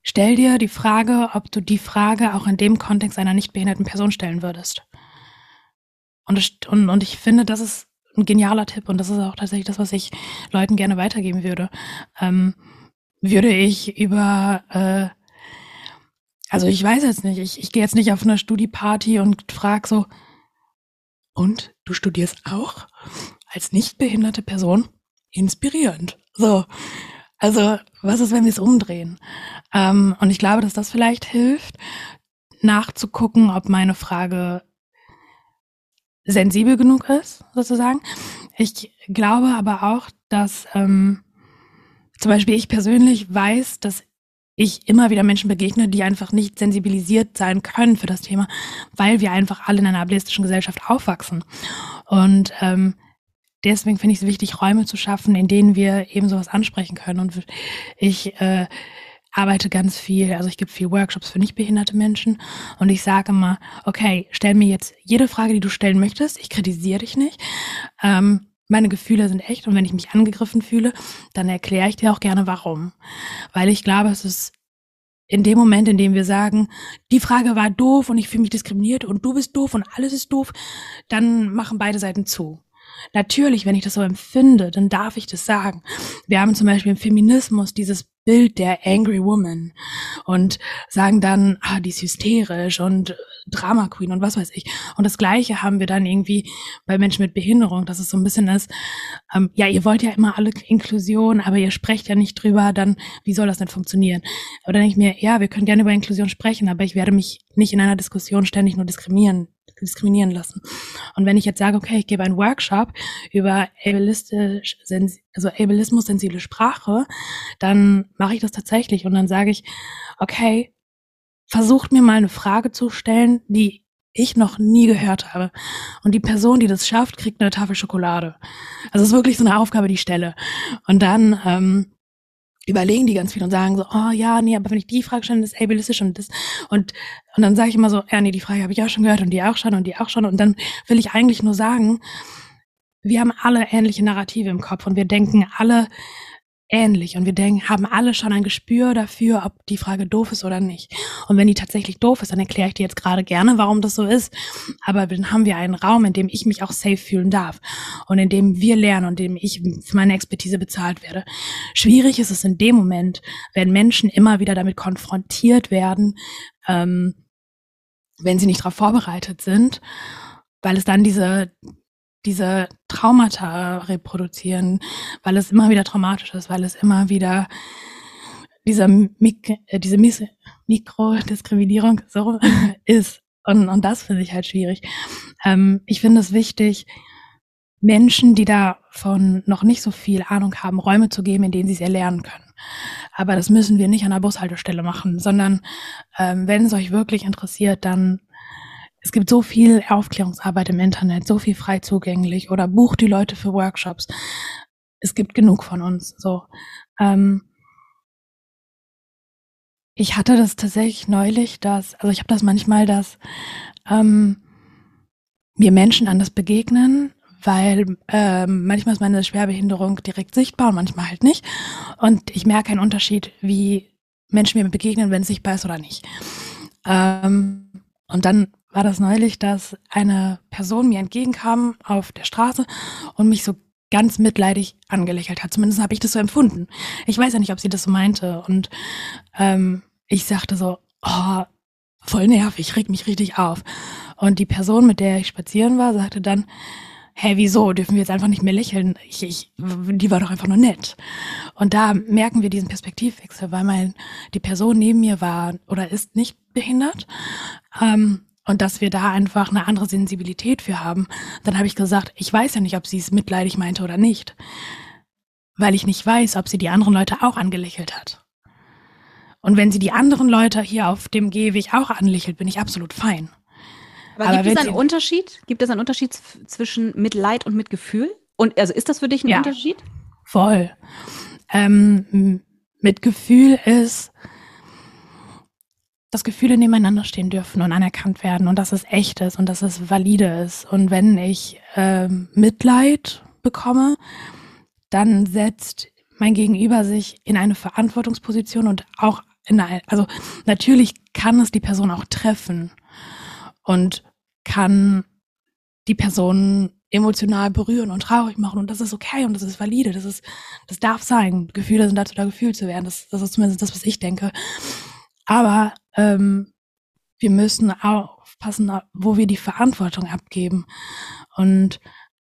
stell dir die Frage, ob du die Frage auch in dem Kontext einer nicht behinderten Person stellen würdest. Und, und, und ich finde, das ist ein genialer Tipp und das ist auch tatsächlich das, was ich Leuten gerne weitergeben würde. Ähm, würde ich über, äh, also ich weiß jetzt nicht, ich, ich gehe jetzt nicht auf eine Studieparty und frage so, und du studierst auch als nicht behinderte Person? Inspirierend. So. Also, was ist, wenn wir es umdrehen? Ähm, und ich glaube, dass das vielleicht hilft, nachzugucken, ob meine Frage sensibel genug ist, sozusagen. Ich glaube aber auch, dass ähm, zum Beispiel ich persönlich weiß, dass ich immer wieder Menschen begegne, die einfach nicht sensibilisiert sein können für das Thema, weil wir einfach alle in einer ableistischen Gesellschaft aufwachsen. Und ähm, deswegen finde ich es wichtig, Räume zu schaffen, in denen wir eben sowas ansprechen können. Und ich äh, arbeite ganz viel, also ich gebe viel Workshops für nicht behinderte Menschen und ich sage immer, okay, stell mir jetzt jede Frage, die du stellen möchtest, ich kritisiere dich nicht. Ähm, meine Gefühle sind echt und wenn ich mich angegriffen fühle, dann erkläre ich dir auch gerne warum. Weil ich glaube, es ist in dem Moment, in dem wir sagen, die Frage war doof und ich fühle mich diskriminiert und du bist doof und alles ist doof, dann machen beide Seiten zu. Natürlich, wenn ich das so empfinde, dann darf ich das sagen. Wir haben zum Beispiel im Feminismus dieses Bild der Angry Woman und sagen dann, ah, die ist hysterisch und Drama Queen und was weiß ich. Und das Gleiche haben wir dann irgendwie bei Menschen mit Behinderung, dass es so ein bisschen ist, ähm, ja, ihr wollt ja immer alle Inklusion, aber ihr sprecht ja nicht drüber, dann wie soll das denn funktionieren? Aber dann denke ich mir, ja, wir können gerne über Inklusion sprechen, aber ich werde mich nicht in einer Diskussion ständig nur diskriminieren diskriminieren lassen. Und wenn ich jetzt sage, okay, ich gebe einen Workshop über ableistisch, also Ableismus sensible Sprache, dann mache ich das tatsächlich und dann sage ich, okay, versucht mir mal eine Frage zu stellen, die ich noch nie gehört habe. Und die Person, die das schafft, kriegt eine Tafel Schokolade. Also es ist wirklich so eine Aufgabe, die ich stelle. Und dann ähm, überlegen die ganz viel und sagen so, oh ja, nee, aber wenn ich die Frage stelle, das ist ableistisch und das und und dann sage ich immer so, ja, nee, die Frage habe ich auch schon gehört und die auch schon und die auch schon. Und dann will ich eigentlich nur sagen, wir haben alle ähnliche Narrative im Kopf und wir denken alle ähnlich und wir denken, haben alle schon ein Gespür dafür, ob die Frage doof ist oder nicht. Und wenn die tatsächlich doof ist, dann erkläre ich dir jetzt gerade gerne, warum das so ist. Aber dann haben wir einen Raum, in dem ich mich auch safe fühlen darf und in dem wir lernen und in dem ich für meine Expertise bezahlt werde. Schwierig ist es in dem Moment, wenn Menschen immer wieder damit konfrontiert werden, ähm, wenn sie nicht darauf vorbereitet sind, weil es dann diese diese Traumata reproduzieren, weil es immer wieder traumatisch ist, weil es immer wieder dieser Mik äh, diese Mikrodiskriminierung so ist. Und, und das finde ich halt schwierig. Ähm, ich finde es wichtig, Menschen, die davon noch nicht so viel Ahnung haben, Räume zu geben, in denen sie es erlernen können. Aber das müssen wir nicht an der Bushaltestelle machen, sondern ähm, wenn es euch wirklich interessiert, dann es gibt so viel Aufklärungsarbeit im Internet, so viel frei zugänglich oder bucht die Leute für Workshops. Es gibt genug von uns. So. Ähm, ich hatte das tatsächlich neulich, dass, also ich habe das manchmal, dass ähm, mir Menschen anders begegnen, weil ähm, manchmal ist meine Schwerbehinderung direkt sichtbar und manchmal halt nicht. Und ich merke einen Unterschied, wie Menschen mir begegnen, wenn es sichtbar ist oder nicht. Ähm, und dann war das neulich, dass eine Person mir entgegenkam auf der Straße und mich so ganz mitleidig angelächelt hat. Zumindest habe ich das so empfunden. Ich weiß ja nicht, ob sie das so meinte. Und ähm, ich sagte so, oh, voll nervig, reg mich richtig auf. Und die Person, mit der ich spazieren war, sagte dann, hä, wieso, dürfen wir jetzt einfach nicht mehr lächeln? Ich, ich, die war doch einfach nur nett. Und da merken wir diesen Perspektivwechsel, weil mein, die Person neben mir war oder ist nicht behindert. Ähm, und dass wir da einfach eine andere Sensibilität für haben. Dann habe ich gesagt, ich weiß ja nicht, ob sie es mitleidig meinte oder nicht, weil ich nicht weiß, ob sie die anderen Leute auch angelächelt hat. Und wenn sie die anderen Leute hier auf dem Gehweg auch anlächelt, bin ich absolut fein. Aber, Aber gibt es einen Unterschied? Gibt es einen Unterschied zwischen Mitleid und Mitgefühl? Und also ist das für dich ein ja, Unterschied? Voll. Ähm, Mitgefühl ist, dass Gefühle nebeneinander stehen dürfen und anerkannt werden und dass es echt ist und dass es valide ist. Und wenn ich äh, Mitleid bekomme, dann setzt mein Gegenüber sich in eine Verantwortungsposition und auch in eine, also natürlich kann es die Person auch treffen und kann die Person emotional berühren und traurig machen und das ist okay und das ist valide, das ist, das darf sein. Gefühle sind dazu da, gefühlt zu werden. Das, das ist zumindest das, was ich denke. Aber ähm, wir müssen aufpassen, wo wir die Verantwortung abgeben. Und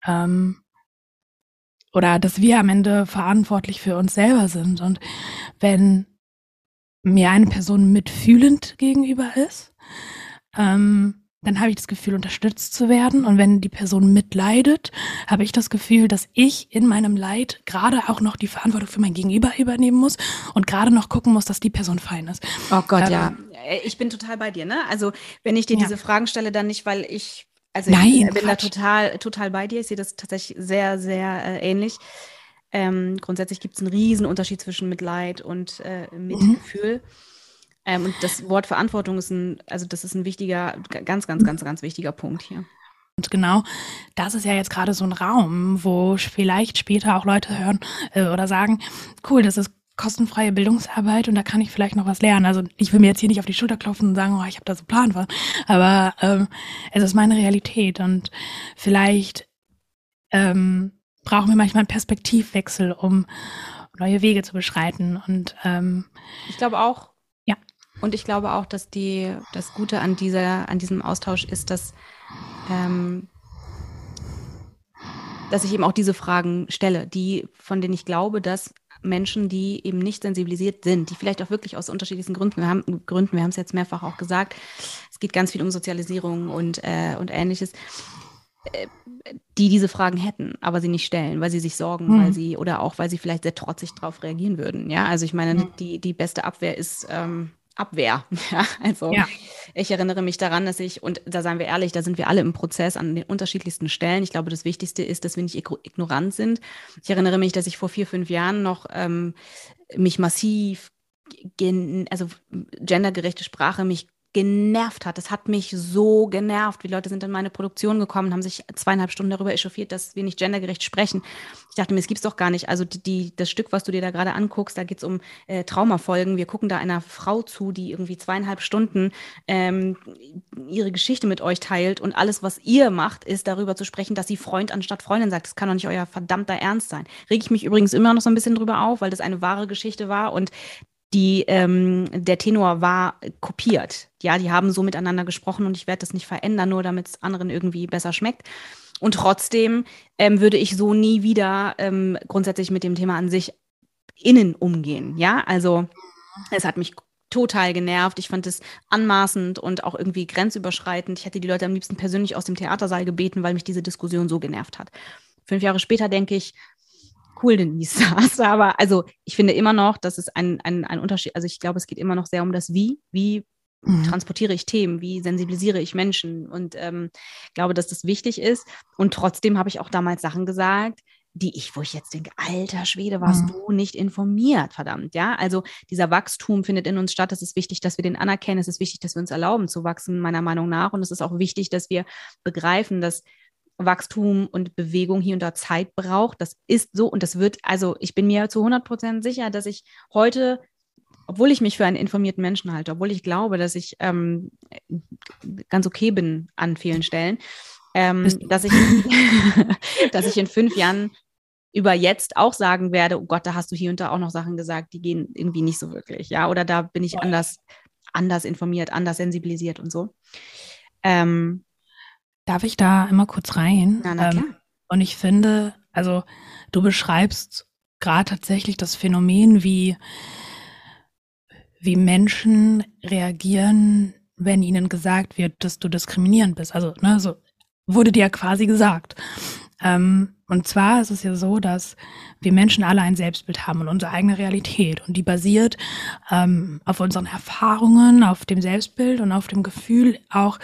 ähm, oder dass wir am Ende verantwortlich für uns selber sind. Und wenn mir eine Person mitfühlend gegenüber ist, ähm, dann habe ich das Gefühl, unterstützt zu werden. Und wenn die Person mitleidet, habe ich das Gefühl, dass ich in meinem Leid gerade auch noch die Verantwortung für mein Gegenüber übernehmen muss und gerade noch gucken muss, dass die Person fein ist. Oh Gott, ähm, ja. Äh, ich bin total bei dir, ne? Also, wenn ich dir ja. diese Fragen stelle, dann nicht, weil ich, also Nein, ich bin Quatsch. da total, total bei dir. Ich sehe das tatsächlich sehr, sehr äh, ähnlich. Ähm, grundsätzlich gibt es einen riesen Unterschied zwischen Mitleid und äh, Mitgefühl. Mhm. Ähm, und das Wort Verantwortung ist ein, also das ist ein wichtiger, ganz, ganz, ganz, ganz wichtiger Punkt hier. Und genau, das ist ja jetzt gerade so ein Raum, wo vielleicht später auch Leute hören äh, oder sagen, cool, das ist kostenfreie Bildungsarbeit und da kann ich vielleicht noch was lernen. Also ich will mir jetzt hier nicht auf die Schulter klopfen und sagen, oh, ich habe da so einen Plan von, aber ähm, es ist meine Realität und vielleicht ähm, brauchen wir manchmal einen Perspektivwechsel, um neue Wege zu beschreiten. Und ähm, ich glaube auch, und ich glaube auch, dass die, das Gute an dieser, an diesem Austausch ist, dass, ähm, dass ich eben auch diese Fragen stelle, die, von denen ich glaube, dass Menschen, die eben nicht sensibilisiert sind, die vielleicht auch wirklich aus unterschiedlichsten Gründen, wir haben, Gründen, wir haben es jetzt mehrfach auch gesagt, es geht ganz viel um Sozialisierung und, äh, und ähnliches, äh, die diese Fragen hätten, aber sie nicht stellen, weil sie sich sorgen, mhm. weil sie, oder auch, weil sie vielleicht sehr trotzig darauf reagieren würden. Ja, also ich meine, mhm. die, die beste Abwehr ist, ähm, Abwehr. Ja, also ja. ich erinnere mich daran, dass ich, und da seien wir ehrlich, da sind wir alle im Prozess an den unterschiedlichsten Stellen. Ich glaube, das Wichtigste ist, dass wir nicht ignorant sind. Ich erinnere mich, dass ich vor vier, fünf Jahren noch ähm, mich massiv, gen, also gendergerechte Sprache mich genervt hat. Das hat mich so genervt. Die Leute sind in meine Produktion gekommen, haben sich zweieinhalb Stunden darüber echauffiert, dass wir nicht gendergerecht sprechen. Ich dachte mir, es gibt's doch gar nicht. Also die, die das Stück, was du dir da gerade anguckst, da geht's um äh, Traumafolgen. Wir gucken da einer Frau zu, die irgendwie zweieinhalb Stunden ähm, ihre Geschichte mit euch teilt und alles, was ihr macht, ist darüber zu sprechen, dass sie Freund anstatt Freundin sagt. Das kann doch nicht euer verdammter Ernst sein. Reg ich mich übrigens immer noch so ein bisschen drüber auf, weil das eine wahre Geschichte war und die, ähm, der Tenor war kopiert. Ja, die haben so miteinander gesprochen und ich werde das nicht verändern, nur damit es anderen irgendwie besser schmeckt. Und trotzdem ähm, würde ich so nie wieder ähm, grundsätzlich mit dem Thema an sich innen umgehen. Ja, also es hat mich total genervt. Ich fand es anmaßend und auch irgendwie grenzüberschreitend. Ich hätte die Leute am liebsten persönlich aus dem Theatersaal gebeten, weil mich diese Diskussion so genervt hat. Fünf Jahre später denke ich, cool, Denise saß. Aber also ich finde immer noch, dass es ein, ein, ein Unterschied, also ich glaube, es geht immer noch sehr um das Wie. Wie mhm. transportiere ich Themen? Wie sensibilisiere ich Menschen? Und ähm, glaube, dass das wichtig ist. Und trotzdem habe ich auch damals Sachen gesagt, die ich, wo ich jetzt denke, alter Schwede, warst mhm. du nicht informiert, verdammt, ja? Also dieser Wachstum findet in uns statt. Es ist wichtig, dass wir den anerkennen. Es ist wichtig, dass wir uns erlauben zu wachsen, meiner Meinung nach. Und es ist auch wichtig, dass wir begreifen, dass Wachstum und Bewegung hier und da Zeit braucht. Das ist so und das wird, also ich bin mir zu 100 Prozent sicher, dass ich heute, obwohl ich mich für einen informierten Menschen halte, obwohl ich glaube, dass ich ähm, ganz okay bin an vielen Stellen, ähm, dass, ich, dass ich in fünf Jahren über jetzt auch sagen werde, oh Gott, da hast du hier und da auch noch Sachen gesagt, die gehen irgendwie nicht so wirklich, ja, oder da bin ich anders, anders informiert, anders sensibilisiert und so. Ähm, Darf ich da immer kurz rein? Na klar. Ähm, und ich finde, also du beschreibst gerade tatsächlich das Phänomen, wie, wie Menschen reagieren, wenn ihnen gesagt wird, dass du diskriminierend bist. Also, ne, so wurde dir ja quasi gesagt. Ähm, und zwar ist es ja so, dass wir Menschen alle ein Selbstbild haben und unsere eigene Realität. Und die basiert ähm, auf unseren Erfahrungen, auf dem Selbstbild und auf dem Gefühl, auch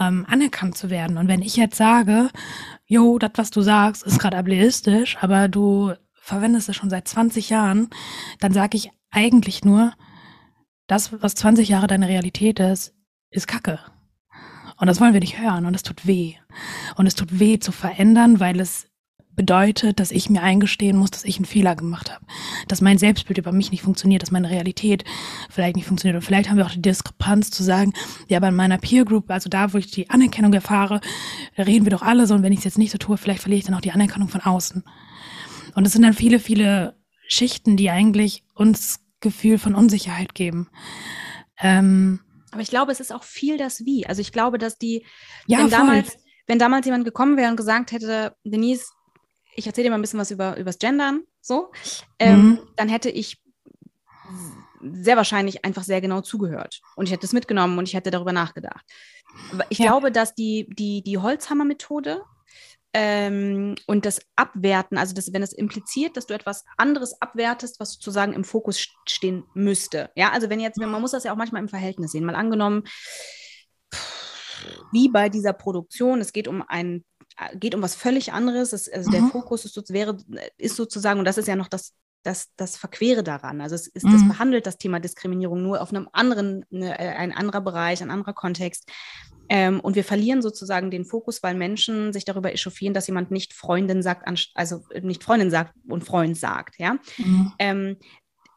ähm, anerkannt zu werden. Und wenn ich jetzt sage, jo, das, was du sagst, ist gerade ableistisch, aber du verwendest es schon seit 20 Jahren, dann sage ich eigentlich nur, das, was 20 Jahre deine Realität ist, ist Kacke. Und das wollen wir nicht hören und es tut weh. Und es tut weh zu verändern, weil es bedeutet, dass ich mir eingestehen muss, dass ich einen Fehler gemacht habe. Dass mein Selbstbild über mich nicht funktioniert, dass meine Realität vielleicht nicht funktioniert. Und vielleicht haben wir auch die Diskrepanz zu sagen, ja, aber in meiner Peer Group, also da, wo ich die Anerkennung erfahre, reden wir doch alle so. Und wenn ich es jetzt nicht so tue, vielleicht verliere ich dann auch die Anerkennung von außen. Und es sind dann viele, viele Schichten, die eigentlich uns Gefühl von Unsicherheit geben. Ähm, aber ich glaube, es ist auch viel das Wie. Also ich glaube, dass die, ja, wenn, damals, wenn damals jemand gekommen wäre und gesagt hätte, Denise, ich erzähle dir mal ein bisschen was über übers Gendern, so, ähm, mhm. dann hätte ich sehr wahrscheinlich einfach sehr genau zugehört. Und ich hätte es mitgenommen und ich hätte darüber nachgedacht. Ich ja. glaube, dass die, die, die Holzhammer-Methode ähm, und das Abwerten, also das, wenn es impliziert, dass du etwas anderes abwertest, was sozusagen im Fokus stehen müsste. Ja, also wenn jetzt, man muss das ja auch manchmal im Verhältnis sehen. Mal angenommen, wie bei dieser Produktion, es geht um ein geht um was völlig anderes. Es, also mhm. der Fokus ist, wäre, ist sozusagen, und das ist ja noch das, das, das Verquere daran. Also es ist, mhm. das behandelt das Thema Diskriminierung nur auf einem anderen, ne, äh, ein anderer Bereich, ein anderer Kontext. Ähm, und wir verlieren sozusagen den Fokus, weil Menschen sich darüber echauffieren, dass jemand nicht Freundin sagt, also nicht Freundin sagt und Freund sagt. Ja? Mhm. Ähm,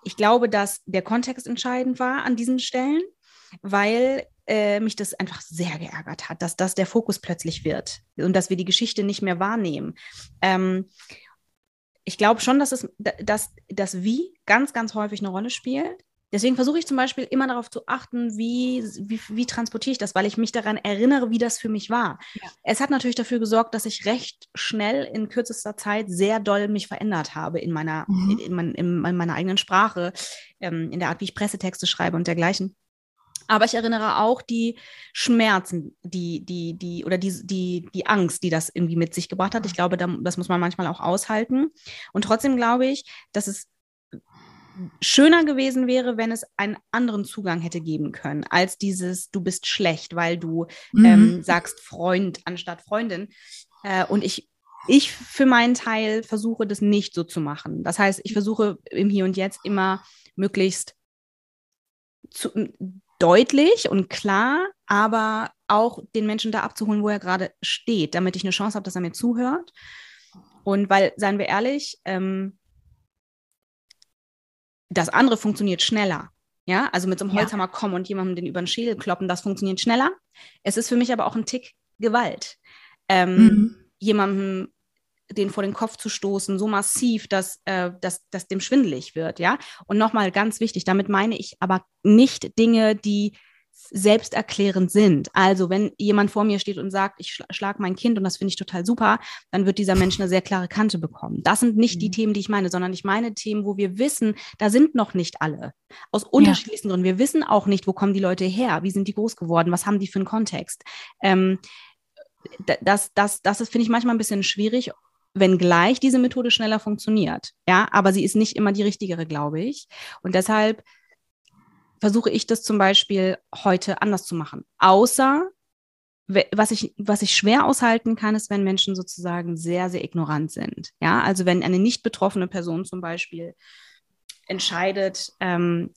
ich glaube, dass der Kontext entscheidend war an diesen Stellen, weil äh, mich das einfach sehr geärgert hat, dass das der Fokus plötzlich wird und dass wir die Geschichte nicht mehr wahrnehmen. Ähm, ich glaube schon, dass es dass das Wie ganz, ganz häufig eine Rolle spielt. Deswegen versuche ich zum Beispiel immer darauf zu achten, wie, wie, wie, transportiere ich das, weil ich mich daran erinnere, wie das für mich war. Ja. Es hat natürlich dafür gesorgt, dass ich recht schnell in kürzester Zeit sehr doll mich verändert habe in meiner, mhm. in, in, mein, in, in, meiner eigenen Sprache, ähm, in der Art, wie ich Pressetexte schreibe und dergleichen. Aber ich erinnere auch die Schmerzen, die, die, die, oder die, die, die Angst, die das irgendwie mit sich gebracht hat. Ich glaube, das muss man manchmal auch aushalten. Und trotzdem glaube ich, dass es schöner gewesen wäre, wenn es einen anderen Zugang hätte geben können, als dieses, du bist schlecht, weil du mhm. ähm, sagst Freund anstatt Freundin. Äh, und ich, ich für meinen Teil versuche das nicht so zu machen. Das heißt, ich versuche im Hier und Jetzt immer möglichst zu, deutlich und klar, aber auch den Menschen da abzuholen, wo er gerade steht, damit ich eine Chance habe, dass er mir zuhört. Und weil, seien wir ehrlich, ähm, das andere funktioniert schneller. Ja, also mit so einem Holzhammer kommen und jemandem den über den Schädel kloppen, das funktioniert schneller. Es ist für mich aber auch ein Tick Gewalt. Ähm, mhm. Jemandem den vor den Kopf zu stoßen, so massiv, dass, äh, dass, dass dem schwindelig wird, ja. Und nochmal ganz wichtig, damit meine ich aber nicht Dinge, die selbsterklärend sind. Also wenn jemand vor mir steht und sagt, ich schlage mein Kind und das finde ich total super, dann wird dieser Mensch eine sehr klare Kante bekommen. Das sind nicht mhm. die Themen, die ich meine, sondern ich meine Themen, wo wir wissen, da sind noch nicht alle. Aus unterschiedlichsten ja. Gründen. Wir wissen auch nicht, wo kommen die Leute her, wie sind die groß geworden, was haben die für einen Kontext. Ähm, das, das, das ist, finde ich, manchmal ein bisschen schwierig, wenngleich diese Methode schneller funktioniert. Ja, aber sie ist nicht immer die richtigere, glaube ich. Und deshalb versuche ich das zum Beispiel heute anders zu machen. Außer, was ich, was ich schwer aushalten kann, ist, wenn Menschen sozusagen sehr, sehr ignorant sind. Ja, also wenn eine nicht betroffene Person zum Beispiel entscheidet, ähm,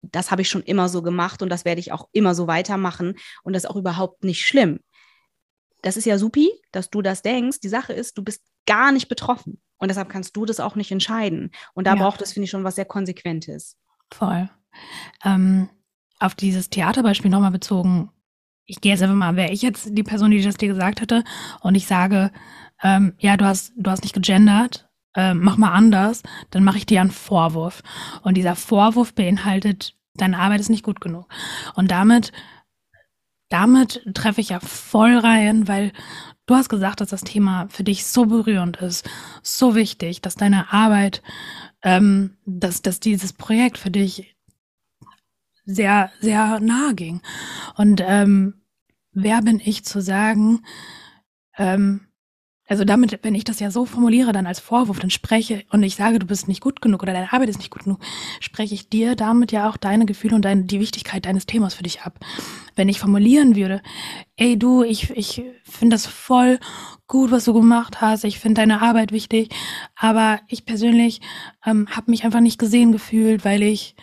das habe ich schon immer so gemacht und das werde ich auch immer so weitermachen und das ist auch überhaupt nicht schlimm. Das ist ja supi, dass du das denkst. Die Sache ist, du bist gar nicht betroffen und deshalb kannst du das auch nicht entscheiden. Und da ja. braucht es, finde ich, schon was sehr Konsequentes. Voll. Ähm, auf dieses Theaterbeispiel nochmal bezogen, ich gehe jetzt einfach mal, wäre ich jetzt die Person, die das dir gesagt hätte und ich sage, ähm, ja, du hast, du hast nicht gegendert, äh, mach mal anders, dann mache ich dir einen Vorwurf. Und dieser Vorwurf beinhaltet, deine Arbeit ist nicht gut genug. Und damit, damit treffe ich ja voll rein, weil du hast gesagt, dass das Thema für dich so berührend ist, so wichtig, dass deine Arbeit, ähm, dass, dass dieses Projekt für dich sehr, sehr nahe ging. Und ähm, wer bin ich zu sagen, ähm, also damit, wenn ich das ja so formuliere, dann als Vorwurf, dann spreche und ich sage, du bist nicht gut genug oder deine Arbeit ist nicht gut genug, spreche ich dir damit ja auch deine Gefühle und deine, die Wichtigkeit deines Themas für dich ab. Wenn ich formulieren würde, ey du, ich, ich finde das voll gut, was du gemacht hast, ich finde deine Arbeit wichtig, aber ich persönlich ähm, habe mich einfach nicht gesehen gefühlt, weil ich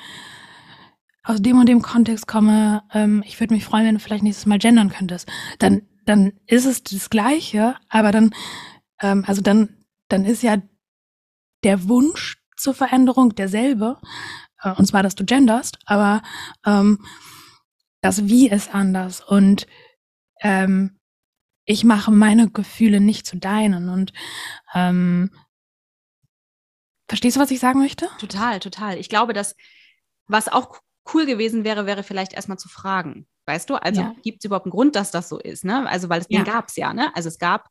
aus dem und dem Kontext komme, ähm, ich würde mich freuen, wenn du vielleicht nächstes Mal gendern könntest, dann, dann ist es das Gleiche, aber dann, ähm, also dann, dann ist ja der Wunsch zur Veränderung derselbe, äh, und zwar, dass du genderst, aber ähm, das Wie ist anders und ähm, ich mache meine Gefühle nicht zu deinen und ähm, verstehst du, was ich sagen möchte? Total, total. Ich glaube, dass was auch cool gewesen wäre, wäre vielleicht erstmal zu fragen. Weißt du, also ja. gibt es überhaupt einen Grund, dass das so ist? Ne? Also, weil es ja. den gab es ja, ne? Also es gab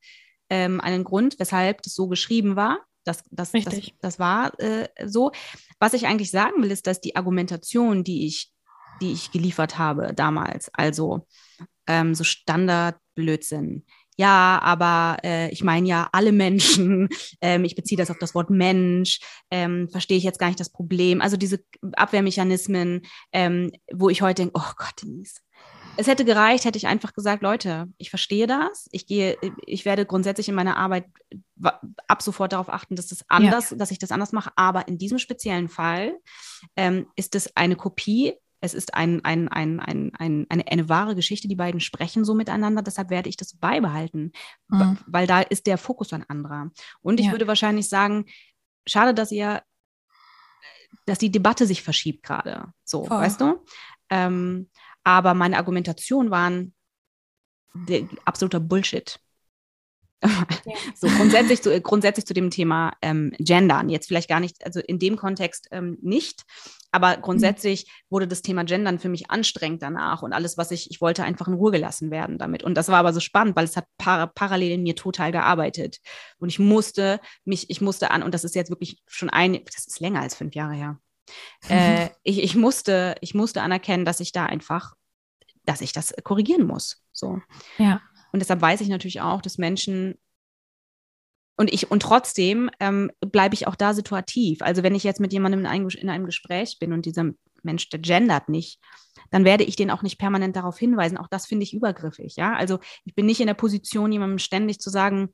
ähm, einen Grund, weshalb das so geschrieben war. Das, das, das, das war äh, so. Was ich eigentlich sagen will, ist, dass die Argumentation, die ich, die ich geliefert habe damals, also ähm, so Standardblödsinn, ja, aber äh, ich meine ja alle Menschen, ähm, ich beziehe das auf das Wort Mensch, ähm, verstehe ich jetzt gar nicht das Problem. Also diese Abwehrmechanismen, ähm, wo ich heute denke, oh Gott, Denise. Es hätte gereicht, hätte ich einfach gesagt, Leute, ich verstehe das. Ich gehe, ich werde grundsätzlich in meiner Arbeit ab sofort darauf achten, dass das anders, ja. dass ich das anders mache. Aber in diesem speziellen Fall ähm, ist es eine Kopie es ist ein, ein, ein, ein, ein, eine, eine wahre Geschichte. Die beiden sprechen so miteinander. Deshalb werde ich das beibehalten, mhm. weil da ist der Fokus ein anderer. Und ich ja. würde wahrscheinlich sagen, schade, dass ihr, dass die Debatte sich verschiebt gerade. So, Voll. weißt du? Ähm, aber meine Argumentationen waren absoluter Bullshit. Ja. so grundsätzlich zu, grundsätzlich zu dem Thema ähm, Gendern. Jetzt vielleicht gar nicht, also in dem Kontext ähm, nicht, aber grundsätzlich mhm. wurde das Thema Gendern für mich anstrengend danach und alles, was ich, ich wollte einfach in Ruhe gelassen werden damit. Und das war aber so spannend, weil es hat par parallel in mir total gearbeitet. Und ich musste mich, ich musste an, und das ist jetzt wirklich schon ein, das ist länger als fünf Jahre her. Äh, ich, ich, musste, ich musste anerkennen, dass ich da einfach, dass ich das korrigieren muss. So. Ja. Und deshalb weiß ich natürlich auch, dass Menschen und ich, und trotzdem ähm, bleibe ich auch da situativ. Also wenn ich jetzt mit jemandem in einem, in einem Gespräch bin und dieser Mensch, der gendert nicht, dann werde ich den auch nicht permanent darauf hinweisen. Auch das finde ich übergriffig, ja. Also ich bin nicht in der Position, jemandem ständig zu sagen,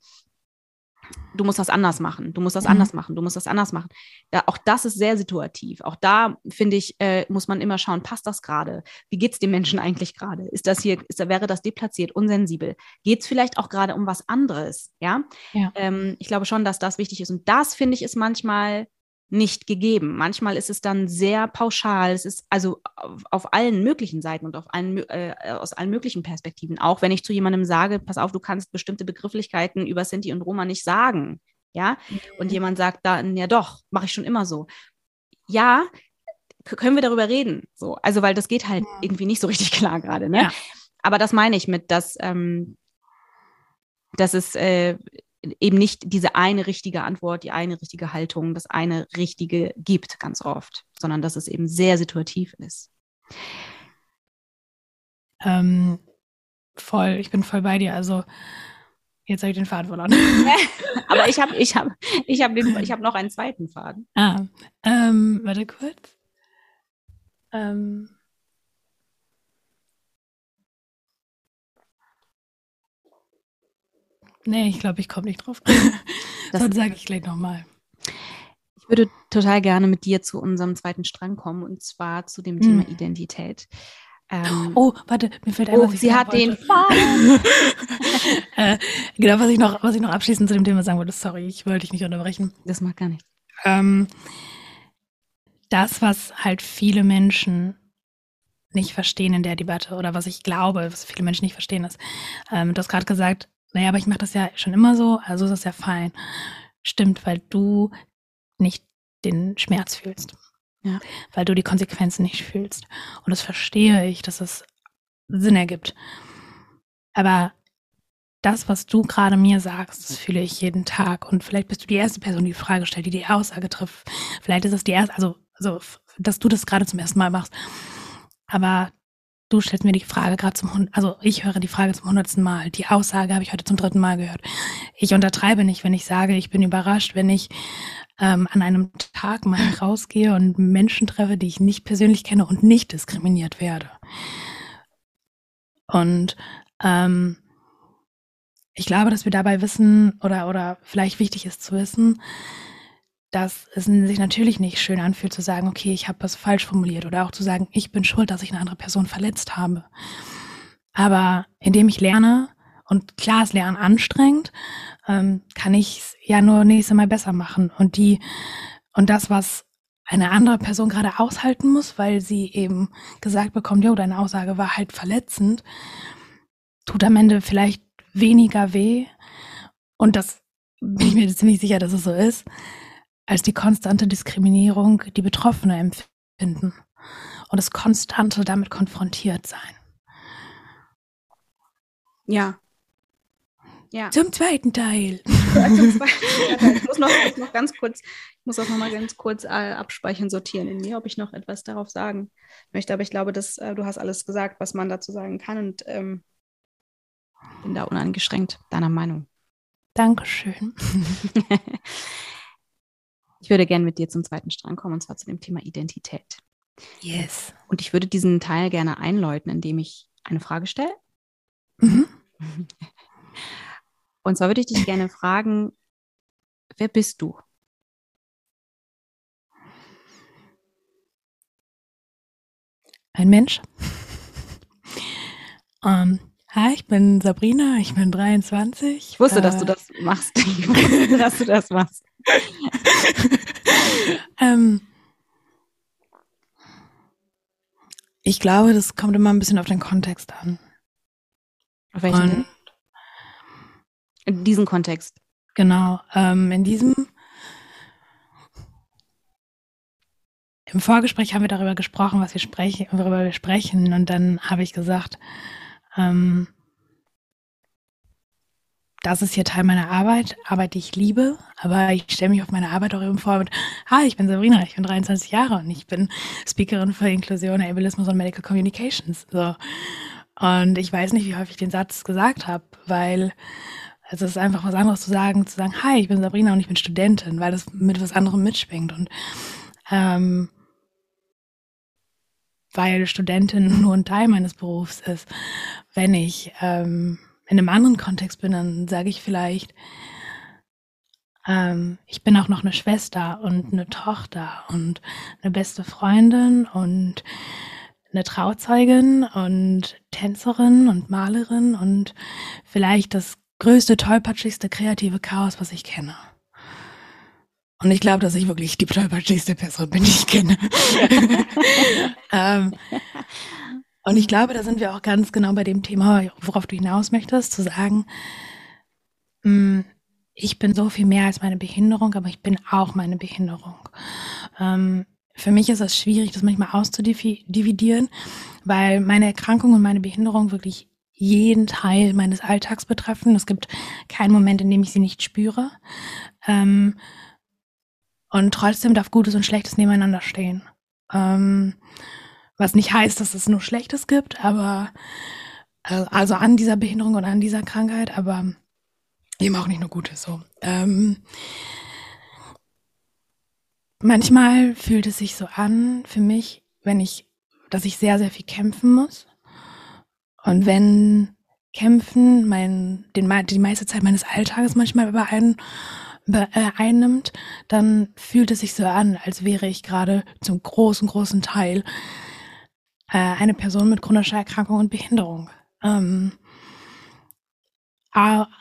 du musst das anders machen, du musst das mhm. anders machen, du musst das anders machen. Da, auch das ist sehr situativ. Auch da, finde ich, äh, muss man immer schauen, passt das gerade? Wie geht es dem Menschen eigentlich gerade? Ist das hier, ist, wäre das deplatziert, unsensibel? Geht es vielleicht auch gerade um was anderes? Ja. ja. Ähm, ich glaube schon, dass das wichtig ist. Und das, finde ich, ist manchmal nicht gegeben. Manchmal ist es dann sehr pauschal. Es ist also auf, auf allen möglichen Seiten und auf allen, äh, aus allen möglichen Perspektiven. Auch wenn ich zu jemandem sage, pass auf, du kannst bestimmte Begrifflichkeiten über Sinti und Roma nicht sagen. Ja, mhm. und jemand sagt dann, ja doch, mache ich schon immer so. Ja, können wir darüber reden. So, also weil das geht halt ja. irgendwie nicht so richtig klar gerade. Ne? Ja. Aber das meine ich mit, dass, ähm, dass es äh, eben nicht diese eine richtige Antwort, die eine richtige Haltung, das eine richtige gibt ganz oft, sondern dass es eben sehr situativ ist. Ähm, voll, ich bin voll bei dir. Also jetzt habe ich den Faden verloren. Aber ich habe ich hab, ich hab ich hab noch einen zweiten Faden. Ah, ähm, warte kurz. Ähm, Nee, ich glaube, ich komme nicht drauf. Das sage ich gleich nochmal. Ich würde total gerne mit dir zu unserem zweiten Strang kommen und zwar zu dem Thema hm. Identität. Ähm, oh, warte, mir fällt ein, oh, was ich Sie hat wollte. den Faden. äh, genau, was ich, noch, was ich noch abschließend zu dem Thema sagen wollte, sorry, ich wollte dich nicht unterbrechen. Das macht gar nichts. Ähm, das, was halt viele Menschen nicht verstehen in der Debatte oder was ich glaube, was viele Menschen nicht verstehen, ist, ähm, du hast gerade gesagt, naja, aber ich mache das ja schon immer so, also ist das ja fein. Stimmt, weil du nicht den Schmerz fühlst. Ja. Weil du die Konsequenzen nicht fühlst. Und das verstehe ich, dass es Sinn ergibt. Aber das, was du gerade mir sagst, das fühle ich jeden Tag. Und vielleicht bist du die erste Person, die die Frage stellt, die die Aussage trifft. Vielleicht ist es die erste, also, also dass du das gerade zum ersten Mal machst. Aber Du stellst mir die Frage gerade zum, also ich höre die Frage zum hundertsten Mal. Die Aussage habe ich heute zum dritten Mal gehört. Ich untertreibe nicht, wenn ich sage, ich bin überrascht, wenn ich ähm, an einem Tag mal rausgehe und Menschen treffe, die ich nicht persönlich kenne und nicht diskriminiert werde. Und ähm, ich glaube, dass wir dabei wissen oder oder vielleicht wichtig ist zu wissen, dass es sich natürlich nicht schön anfühlt zu sagen, okay, ich habe was falsch formuliert oder auch zu sagen, ich bin schuld, dass ich eine andere Person verletzt habe. Aber indem ich lerne, und klar ist Lernen anstrengend, ähm, kann ich es ja nur nächstes Mal besser machen. Und die, und das, was eine andere Person gerade aushalten muss, weil sie eben gesagt bekommt, jo, deine Aussage war halt verletzend, tut am Ende vielleicht weniger weh. Und das bin ich mir ziemlich sicher, dass es so ist, als die konstante Diskriminierung, die Betroffene empfinden und das konstante damit konfrontiert sein. Ja. Ja. Zum zweiten Teil. Ja, zum zweiten Teil. Ich muss noch, ich noch ganz kurz, ich muss das nochmal ganz kurz äh, abspeichern, sortieren in mir, ob ich noch etwas darauf sagen möchte. Aber ich glaube, dass äh, du hast alles gesagt, was man dazu sagen kann und ähm, bin da uneingeschränkt deiner Meinung. Dankeschön. Ich würde gerne mit dir zum zweiten Strang kommen, und zwar zu dem Thema Identität. Yes. Und ich würde diesen Teil gerne einläuten, indem ich eine Frage stelle. Mhm. Und zwar würde ich dich gerne fragen, wer bist du? Ein Mensch. ähm, hi, ich bin Sabrina, ich bin 23. Ich wusste, äh, dass du äh, das machst. Ich wusste, dass du das machst. ähm, ich glaube, das kommt immer ein bisschen auf den Kontext an. Auf welchen? in diesem Kontext. Genau. Ähm, in diesem. Im Vorgespräch haben wir darüber gesprochen, was wir sprechen, worüber wir sprechen. Und dann habe ich gesagt, ähm, das ist hier Teil meiner Arbeit, Arbeit, die ich liebe, aber ich stelle mich auf meine Arbeit auch eben vor mit, hi, ich bin Sabrina, ich bin 23 Jahre und ich bin Speakerin für Inklusion, Ableismus und Medical Communications. So. Und ich weiß nicht, wie häufig ich den Satz gesagt habe, weil also es ist einfach was anderes zu sagen, zu sagen, hi, ich bin Sabrina und ich bin Studentin, weil das mit was anderem mitschwingt. Und ähm, weil Studentin nur ein Teil meines Berufs ist, wenn ich ähm, in einem anderen Kontext bin, dann sage ich vielleicht, ähm, ich bin auch noch eine Schwester und eine Tochter und eine beste Freundin und eine Trauzeugin und Tänzerin und Malerin und vielleicht das größte, tollpatschigste kreative Chaos, was ich kenne. Und ich glaube, dass ich wirklich die tollpatschigste Person bin, die ich kenne. ähm, und ich glaube, da sind wir auch ganz genau bei dem Thema, worauf du hinaus möchtest, zu sagen, mh, hm, ich bin so viel mehr als meine Behinderung, aber ich bin auch meine Behinderung. Ähm, für mich ist es schwierig, das manchmal auszudividieren, weil meine Erkrankung und meine Behinderung wirklich jeden Teil meines Alltags betreffen. Es gibt keinen Moment, in dem ich sie nicht spüre. Ähm, und trotzdem darf Gutes und Schlechtes nebeneinander stehen. Ähm, was nicht heißt, dass es nur Schlechtes gibt, aber äh, also an dieser Behinderung und an dieser Krankheit, aber eben auch nicht nur Gutes so. Ähm, manchmal fühlt es sich so an für mich, wenn ich, dass ich sehr, sehr viel kämpfen muss. Und wenn Kämpfen mein, den, die meiste Zeit meines Alltages manchmal über einen be, äh, einnimmt, dann fühlt es sich so an, als wäre ich gerade zum großen, großen Teil äh, eine Person mit chronischer Erkrankung und Behinderung. Ähm,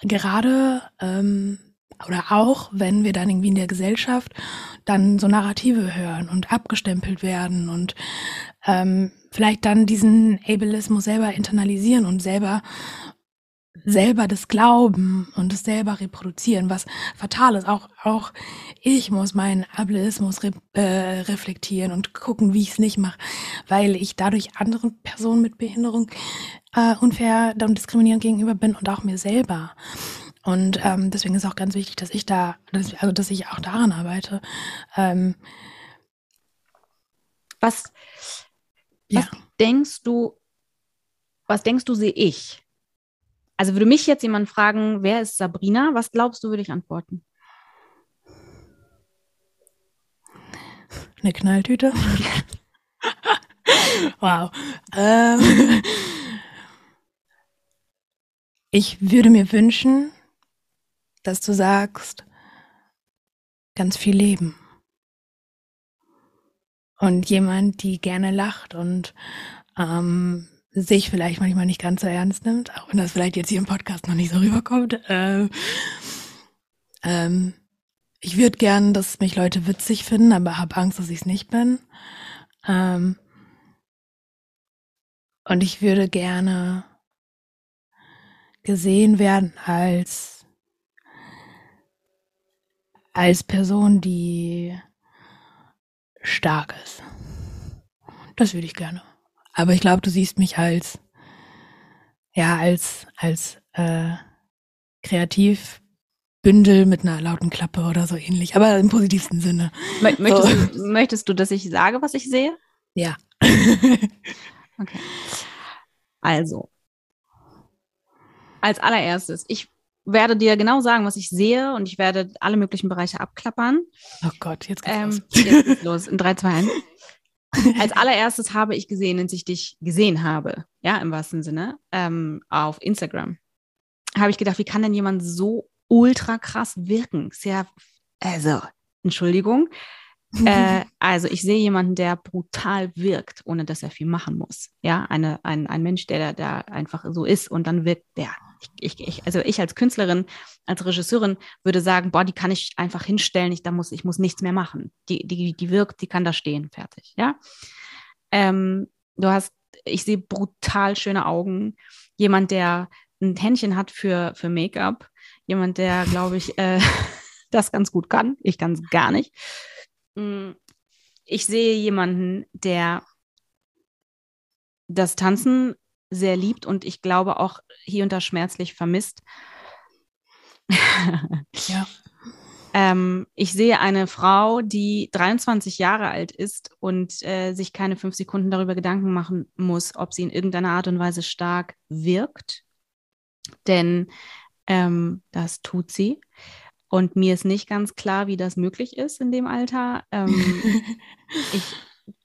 gerade ähm, oder auch, wenn wir dann irgendwie in der Gesellschaft dann so Narrative hören und abgestempelt werden und ähm, vielleicht dann diesen Ableismus selber internalisieren und selber selber das Glauben und das selber reproduzieren, was fatal ist. Auch, auch ich muss meinen Ableismus re äh, reflektieren und gucken, wie ich es nicht mache, weil ich dadurch anderen Personen mit Behinderung äh, unfair und diskriminierend gegenüber bin und auch mir selber. Und ähm, deswegen ist auch ganz wichtig, dass ich da, dass, also dass ich auch daran arbeite. Ähm, was, ja. was denkst du, was denkst du, sehe ich? Also würde mich jetzt jemand fragen, wer ist Sabrina? Was glaubst du, würde ich antworten? Eine Knalltüte. wow. Ähm, ich würde mir wünschen, dass du sagst, ganz viel Leben. Und jemand, die gerne lacht und ähm, sich vielleicht manchmal nicht ganz so ernst nimmt, auch wenn das vielleicht jetzt hier im Podcast noch nicht so rüberkommt. Ähm, ähm, ich würde gern, dass mich Leute witzig finden, aber habe Angst, dass ich es nicht bin. Ähm, und ich würde gerne gesehen werden als als Person, die stark ist. Das würde ich gerne. Aber ich glaube, du siehst mich als, ja, als, als äh, Kreativbündel mit einer lauten Klappe oder so ähnlich, aber im positivsten Sinne. Möchtest, so. du, möchtest du, dass ich sage, was ich sehe? Ja. okay. Also, als allererstes, ich werde dir genau sagen, was ich sehe und ich werde alle möglichen Bereiche abklappern. Oh Gott, jetzt geht's ähm, los. Jetzt geht's los. In 3, 2, 1. Als allererstes habe ich gesehen, als ich dich gesehen habe, ja, im wahrsten Sinne, ähm, auf Instagram, habe ich gedacht, wie kann denn jemand so ultra krass wirken? Sehr, also, Entschuldigung. äh, also ich sehe jemanden, der brutal wirkt, ohne dass er viel machen muss. Ja, eine, ein, ein Mensch, der da einfach so ist und dann wirkt der ich, ich, also ich als Künstlerin, als Regisseurin würde sagen, boah, die kann ich einfach hinstellen, ich, da muss, ich muss nichts mehr machen. Die, die, die wirkt, die kann da stehen, fertig, ja. Ähm, du hast, ich sehe brutal schöne Augen. Jemand, der ein Händchen hat für, für Make-up. Jemand, der, glaube ich, äh, das ganz gut kann. Ich kann es gar nicht. Mm, ich sehe jemanden, der das Tanzen sehr liebt und ich glaube auch hier und da schmerzlich vermisst. ja. ähm, ich sehe eine Frau, die 23 Jahre alt ist und äh, sich keine fünf Sekunden darüber Gedanken machen muss, ob sie in irgendeiner Art und Weise stark wirkt. Denn ähm, das tut sie. Und mir ist nicht ganz klar, wie das möglich ist in dem Alter. Ähm, ich,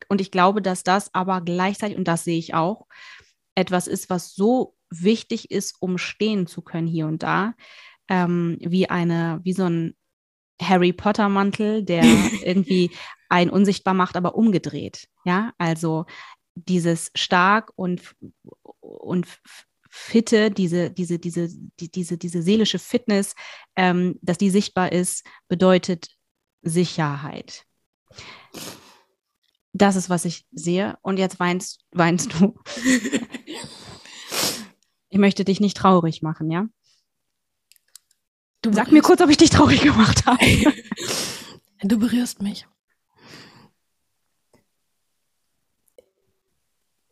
und ich glaube, dass das aber gleichzeitig, und das sehe ich auch, etwas ist, was so wichtig ist, um stehen zu können hier und da, ähm, wie eine, wie so ein, Harry Potter Mantel, der irgendwie ein unsichtbar macht, aber umgedreht. Ja, also dieses stark und, und fitte, diese, diese, diese, die, diese, diese seelische Fitness, ähm, dass die sichtbar ist, bedeutet Sicherheit. Das ist, was ich sehe. Und jetzt weinst, weinst du. ich möchte dich nicht traurig machen, ja? Du Sag mir kurz, ob ich dich traurig gemacht habe. du berührst mich.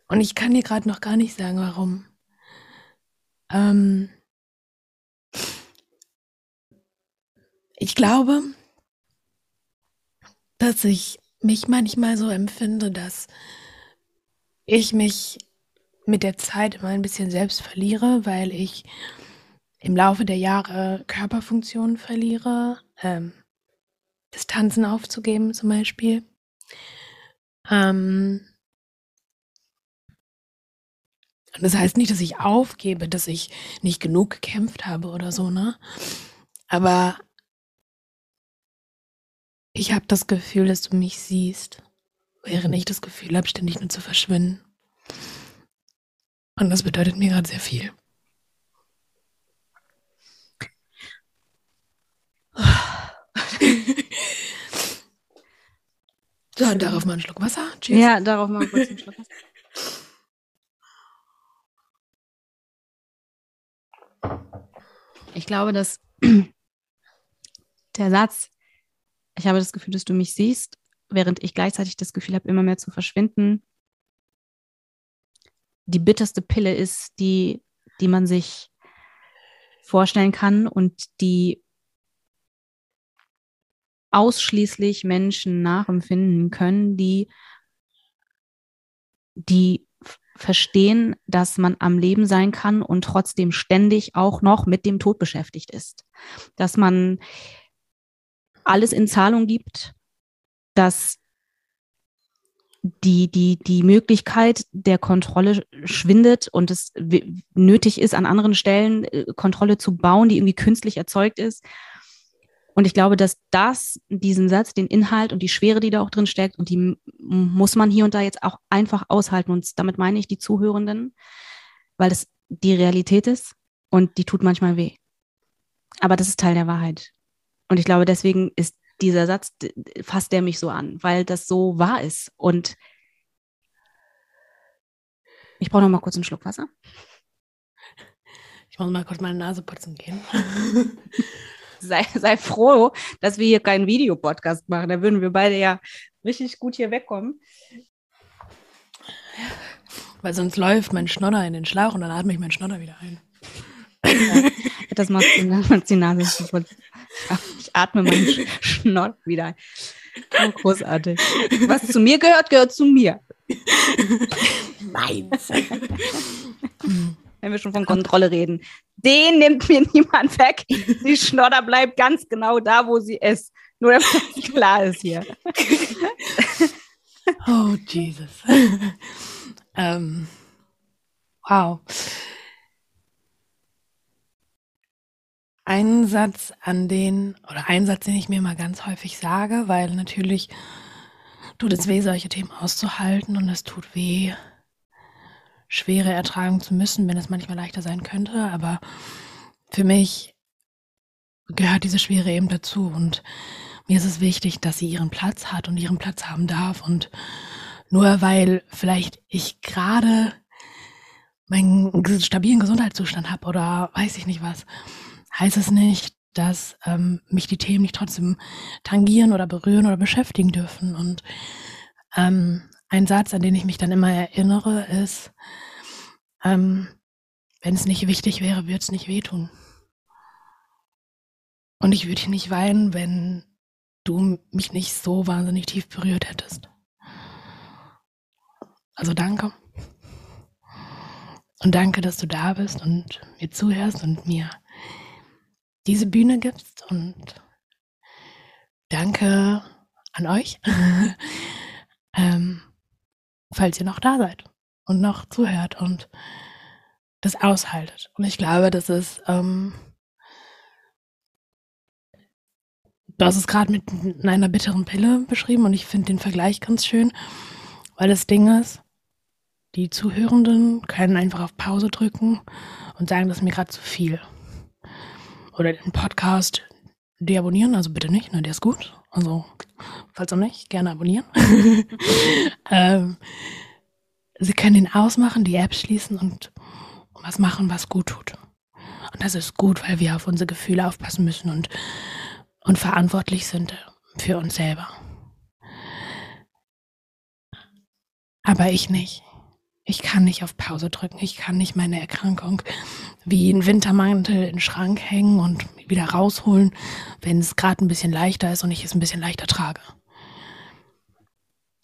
Und ich kann dir gerade noch gar nicht sagen, warum. Ähm ich glaube, dass ich mich manchmal so empfinde, dass ich mich mit der Zeit immer ein bisschen selbst verliere, weil ich im Laufe der Jahre Körperfunktionen verliere, ähm, Distanzen aufzugeben zum Beispiel. Ähm, das heißt nicht, dass ich aufgebe, dass ich nicht genug gekämpft habe oder so, ne? Aber ich habe das Gefühl, dass du mich siehst, während ich das Gefühl habe, ständig nur zu verschwinden. Und das bedeutet mir gerade sehr viel. so, darauf mal einen Schluck Wasser. Cheers. Ja, darauf mal kurz einen Schluck Wasser. Ich glaube, dass der Satz, ich habe das Gefühl, dass du mich siehst, während ich gleichzeitig das Gefühl habe, immer mehr zu verschwinden, die bitterste Pille ist, die, die man sich vorstellen kann und die ausschließlich Menschen nachempfinden können, die, die verstehen, dass man am Leben sein kann und trotzdem ständig auch noch mit dem Tod beschäftigt ist. Dass man alles in Zahlung gibt, dass die, die, die Möglichkeit der Kontrolle schwindet und es nötig ist, an anderen Stellen äh, Kontrolle zu bauen, die irgendwie künstlich erzeugt ist. Und ich glaube, dass das, diesen Satz, den Inhalt und die Schwere, die da auch drin steckt, und die muss man hier und da jetzt auch einfach aushalten. Und damit meine ich die Zuhörenden, weil das die Realität ist und die tut manchmal weh. Aber das ist Teil der Wahrheit. Und ich glaube, deswegen ist dieser Satz, fasst der mich so an, weil das so wahr ist. Und ich brauche noch mal kurz einen Schluck Wasser. Ich muss mal kurz meine Nase putzen gehen. sei, sei froh, dass wir hier keinen Videopodcast machen. Da würden wir beide ja richtig gut hier wegkommen. Weil sonst läuft mein Schnodder in den Schlauch und dann atme ich meinen Schnodder wieder ein. Ja, das macht die, macht die Nase kaputt. Ich atme meinen Schnott wieder ein. Oh, großartig. Was zu mir gehört, gehört zu mir. Meins. Wenn wir schon von Kontrolle reden. Den nimmt mir niemand weg. Die Schnodder bleibt ganz genau da, wo sie ist. Nur damit das klar ist hier. Oh, Jesus. ähm, wow. Ein Satz an den, oder ein Satz, den ich mir mal ganz häufig sage, weil natürlich tut es weh, solche Themen auszuhalten und es tut weh, Schwere ertragen zu müssen, wenn es manchmal leichter sein könnte, aber für mich gehört diese Schwere eben dazu und mir ist es wichtig, dass sie ihren Platz hat und ihren Platz haben darf. Und nur weil vielleicht ich gerade meinen stabilen Gesundheitszustand habe oder weiß ich nicht was, heißt es nicht, dass ähm, mich die Themen nicht trotzdem tangieren oder berühren oder beschäftigen dürfen. Und ähm, ein Satz, an den ich mich dann immer erinnere, ist, ähm, wenn es nicht wichtig wäre, würde es nicht wehtun. Und ich würde nicht weinen, wenn du mich nicht so wahnsinnig tief berührt hättest. Also danke. Und danke, dass du da bist und mir zuhörst und mir diese Bühne gibst und danke an euch, ähm, falls ihr noch da seid und noch zuhört und das aushaltet. Und ich glaube, das ist ähm, Du hast es gerade mit einer bitteren Pille beschrieben und ich finde den Vergleich ganz schön, weil das Ding ist, die Zuhörenden können einfach auf Pause drücken und sagen, das ist mir gerade zu viel. Oder den Podcast deabonnieren, also bitte nicht, ne, der ist gut. Also, falls auch nicht, gerne abonnieren. ähm, sie können ihn ausmachen, die App schließen und was machen, was gut tut. Und das ist gut, weil wir auf unsere Gefühle aufpassen müssen und und verantwortlich sind für uns selber. Aber ich nicht. Ich kann nicht auf Pause drücken. Ich kann nicht meine Erkrankung wie ein Wintermantel in den Schrank hängen und wieder rausholen, wenn es gerade ein bisschen leichter ist und ich es ein bisschen leichter trage.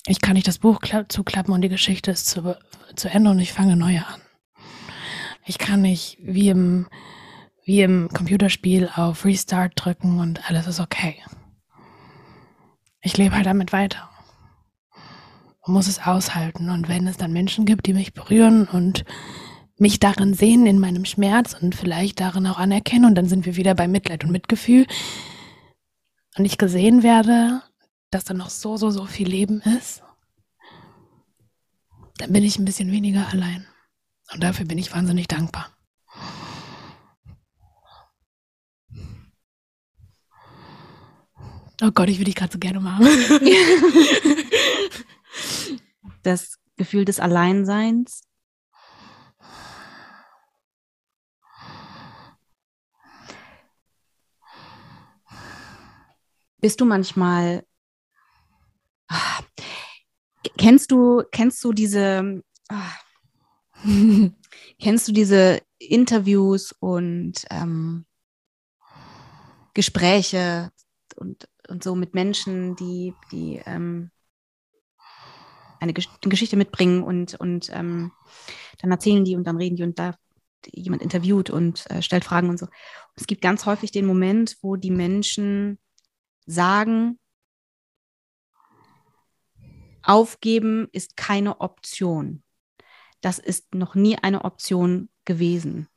Ich kann nicht das Buch zuklappen und die Geschichte ist zu, zu Ende und ich fange neue an. Ich kann nicht wie im wie im Computerspiel auf Restart drücken und alles ist okay. Ich lebe halt damit weiter und muss es aushalten. Und wenn es dann Menschen gibt, die mich berühren und mich darin sehen in meinem Schmerz und vielleicht darin auch anerkennen und dann sind wir wieder bei Mitleid und Mitgefühl und ich gesehen werde, dass da noch so, so, so viel Leben ist, dann bin ich ein bisschen weniger allein. Und dafür bin ich wahnsinnig dankbar. Oh Gott, ich würde dich gerade so gerne machen. das Gefühl des Alleinseins. Bist du manchmal ah, kennst du kennst du diese ah, kennst du diese Interviews und ähm, Gespräche und und so mit Menschen, die, die ähm, eine Gesch Geschichte mitbringen und, und ähm, dann erzählen die und dann reden die und da jemand interviewt und äh, stellt Fragen und so. Und es gibt ganz häufig den Moment, wo die Menschen sagen, aufgeben ist keine Option. Das ist noch nie eine Option gewesen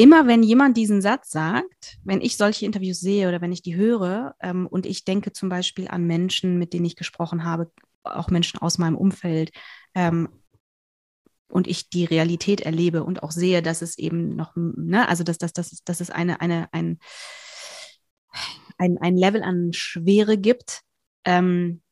immer wenn jemand diesen Satz sagt, wenn ich solche Interviews sehe oder wenn ich die höre ähm, und ich denke zum Beispiel an Menschen, mit denen ich gesprochen habe, auch Menschen aus meinem Umfeld, ähm, und ich die Realität erlebe und auch sehe, dass es eben noch, ne, also dass, dass, dass, dass es eine, eine, ein, ein, ein Level an Schwere gibt, ähm,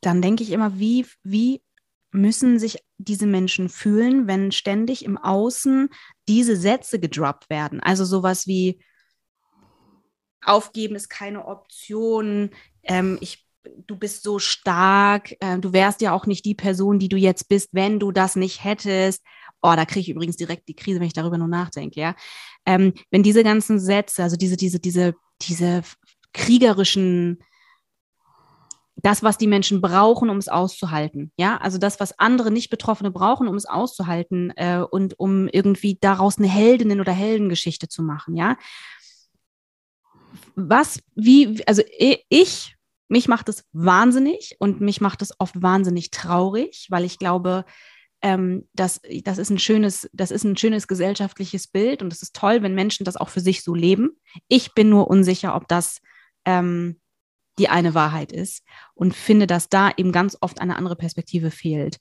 dann denke ich immer, wie, wie müssen sich diese Menschen fühlen, wenn ständig im Außen diese Sätze gedroppt werden? Also sowas wie aufgeben ist keine Option, ähm, ich, du bist so stark, äh, du wärst ja auch nicht die Person, die du jetzt bist, wenn du das nicht hättest. Oh, da kriege ich übrigens direkt die Krise, wenn ich darüber nur nachdenke, ja. Ähm, wenn diese ganzen Sätze, also diese, diese, diese, diese kriegerischen das, was die Menschen brauchen, um es auszuhalten. Ja, also das, was andere nicht Betroffene brauchen, um es auszuhalten äh, und um irgendwie daraus eine Heldinnen- oder Heldengeschichte zu machen. Ja, was, wie, also ich, mich macht es wahnsinnig und mich macht es oft wahnsinnig traurig, weil ich glaube, ähm, das, das, ist ein schönes, das ist ein schönes gesellschaftliches Bild und es ist toll, wenn Menschen das auch für sich so leben. Ich bin nur unsicher, ob das ähm, die eine Wahrheit ist und finde, dass da eben ganz oft eine andere Perspektive fehlt.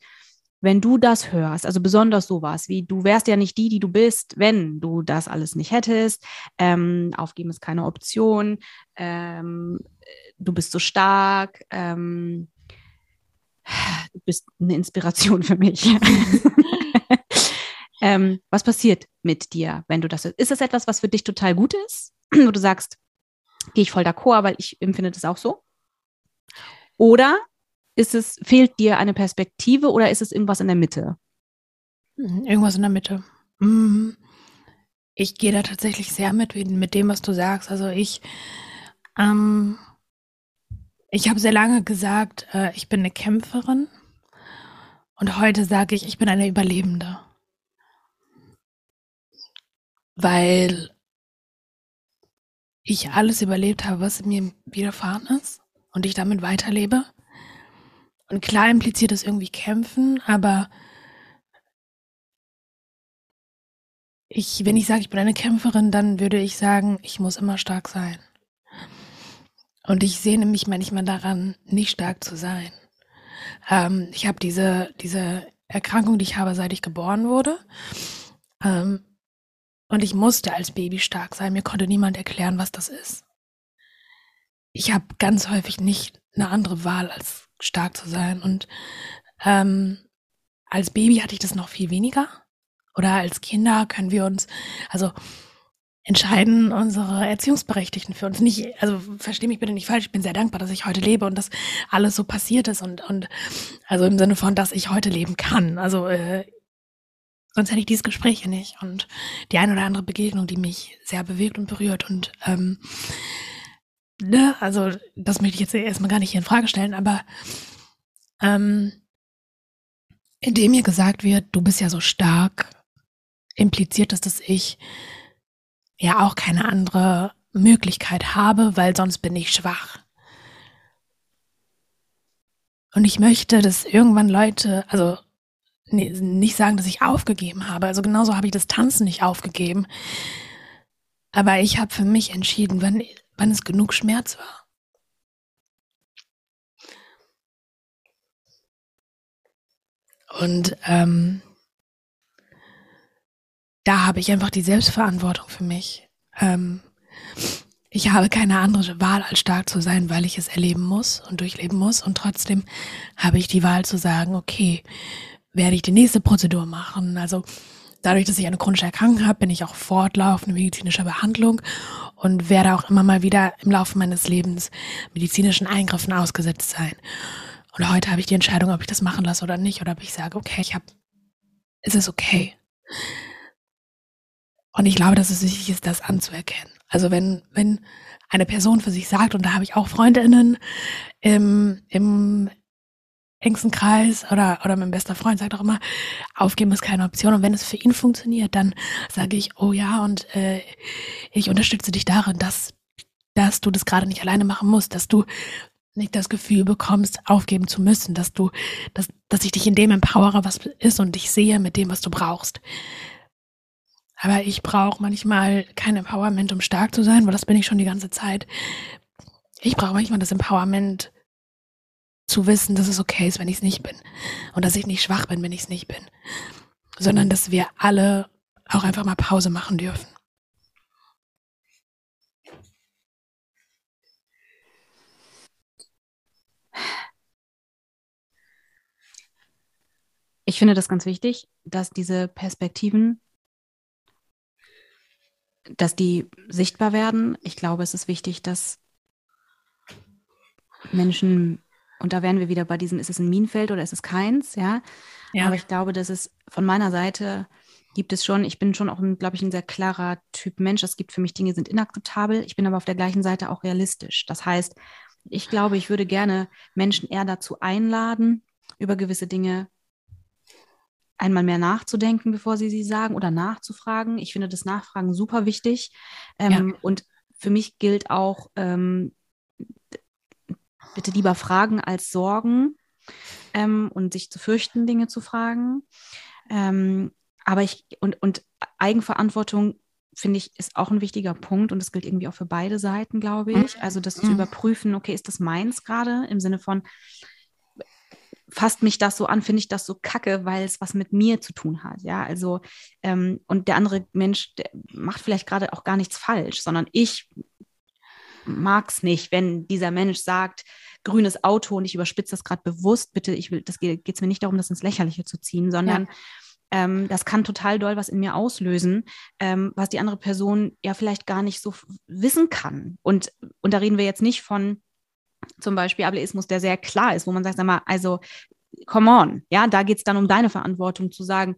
Wenn du das hörst, also besonders sowas wie du wärst ja nicht die, die du bist, wenn du das alles nicht hättest, ähm, aufgeben ist keine Option, ähm, du bist so stark, ähm, du bist eine Inspiration für mich. Ähm, was passiert mit dir, wenn du das Ist das etwas, was für dich total gut ist, wo du sagst, gehe ich voll d'accord, weil ich empfinde das auch so? Oder ist es, fehlt dir eine Perspektive oder ist es irgendwas in der Mitte? Mhm, irgendwas in der Mitte. Mhm. Ich gehe da tatsächlich sehr mit, mit dem, was du sagst. Also ich, ähm, ich habe sehr lange gesagt, äh, ich bin eine Kämpferin. Und heute sage ich, ich bin eine Überlebende. Weil ich alles überlebt habe, was mir widerfahren ist und ich damit weiterlebe. Und klar impliziert das irgendwie Kämpfen, aber ich, wenn ich sage, ich bin eine Kämpferin, dann würde ich sagen, ich muss immer stark sein. Und ich sehne mich manchmal daran, nicht stark zu sein. Ähm, ich habe diese, diese Erkrankung, die ich habe, seit ich geboren wurde. Ähm, und ich musste als Baby stark sein. Mir konnte niemand erklären, was das ist. Ich habe ganz häufig nicht eine andere Wahl, als stark zu sein. Und ähm, als Baby hatte ich das noch viel weniger. Oder als Kinder können wir uns, also entscheiden unsere Erziehungsberechtigten für uns nicht. Also verstehe mich bitte nicht falsch, ich bin sehr dankbar, dass ich heute lebe und dass alles so passiert ist und, und also im Sinne von, dass ich heute leben kann. Also äh, sonst hätte ich dieses Gespräch hier nicht und die eine oder andere Begegnung, die mich sehr bewegt und berührt und ähm, ne, also das möchte ich jetzt erstmal gar nicht hier in Frage stellen, aber ähm, indem mir gesagt wird, du bist ja so stark, impliziert das, dass ich ja auch keine andere Möglichkeit habe, weil sonst bin ich schwach. Und ich möchte, dass irgendwann Leute, also nicht sagen, dass ich aufgegeben habe. Also genauso habe ich das Tanzen nicht aufgegeben. Aber ich habe für mich entschieden, wann, wann es genug Schmerz war. Und ähm, da habe ich einfach die Selbstverantwortung für mich. Ähm, ich habe keine andere Wahl, als stark zu sein, weil ich es erleben muss und durchleben muss. Und trotzdem habe ich die Wahl zu sagen, okay, werde ich die nächste Prozedur machen. Also dadurch, dass ich eine chronische Erkrankung habe, bin ich auch fortlaufend medizinischer Behandlung und werde auch immer mal wieder im Laufe meines Lebens medizinischen Eingriffen ausgesetzt sein. Und heute habe ich die Entscheidung, ob ich das machen lasse oder nicht, oder ob ich sage, okay, ich habe, es ist okay. Und ich glaube, dass es wichtig ist, das anzuerkennen. Also wenn, wenn eine Person für sich sagt, und da habe ich auch Freundinnen im, im engsten Kreis oder, oder mein bester Freund sagt auch immer, aufgeben ist keine Option. Und wenn es für ihn funktioniert, dann sage ich, oh ja, und äh, ich unterstütze dich darin, dass, dass du das gerade nicht alleine machen musst, dass du nicht das Gefühl bekommst, aufgeben zu müssen, dass du, dass, dass ich dich in dem empowere, was ist und dich sehe mit dem, was du brauchst. Aber ich brauche manchmal kein Empowerment, um stark zu sein, weil das bin ich schon die ganze Zeit. Ich brauche manchmal das Empowerment, zu wissen, dass es okay ist, wenn ich es nicht bin. Und dass ich nicht schwach bin, wenn ich es nicht bin. Sondern dass wir alle auch einfach mal Pause machen dürfen. Ich finde das ganz wichtig, dass diese Perspektiven dass die sichtbar werden. Ich glaube, es ist wichtig, dass Menschen, und da wären wir wieder bei diesem, ist es ein Minenfeld oder ist es keins, ja? ja. Aber ich glaube, dass es von meiner Seite gibt es schon, ich bin schon auch, glaube ich, ein sehr klarer Typ Mensch. Es gibt für mich Dinge, die sind inakzeptabel. Ich bin aber auf der gleichen Seite auch realistisch. Das heißt, ich glaube, ich würde gerne Menschen eher dazu einladen, über gewisse Dinge einmal mehr nachzudenken, bevor sie sie sagen oder nachzufragen. Ich finde das Nachfragen super wichtig. Ähm, ja. Und für mich gilt auch, ähm, bitte lieber fragen als sorgen ähm, und sich zu fürchten, Dinge zu fragen. Ähm, aber ich, und, und Eigenverantwortung finde ich, ist auch ein wichtiger Punkt und das gilt irgendwie auch für beide Seiten, glaube ich. Also das mhm. zu überprüfen, okay, ist das meins gerade im Sinne von, fasst mich das so an, finde ich das so kacke, weil es was mit mir zu tun hat. Ja, also, ähm, und der andere Mensch der macht vielleicht gerade auch gar nichts falsch, sondern ich mag es nicht, wenn dieser Mensch sagt, grünes Auto und ich überspitze das gerade bewusst, bitte, ich will, das geht es mir nicht darum, das ins Lächerliche zu ziehen, sondern ja. ähm, das kann total doll was in mir auslösen, ähm, was die andere Person ja vielleicht gar nicht so wissen kann. Und, und da reden wir jetzt nicht von zum Beispiel Ableismus, der sehr klar ist, wo man sagt, sag mal, also come on, ja, da geht es dann um deine Verantwortung zu sagen,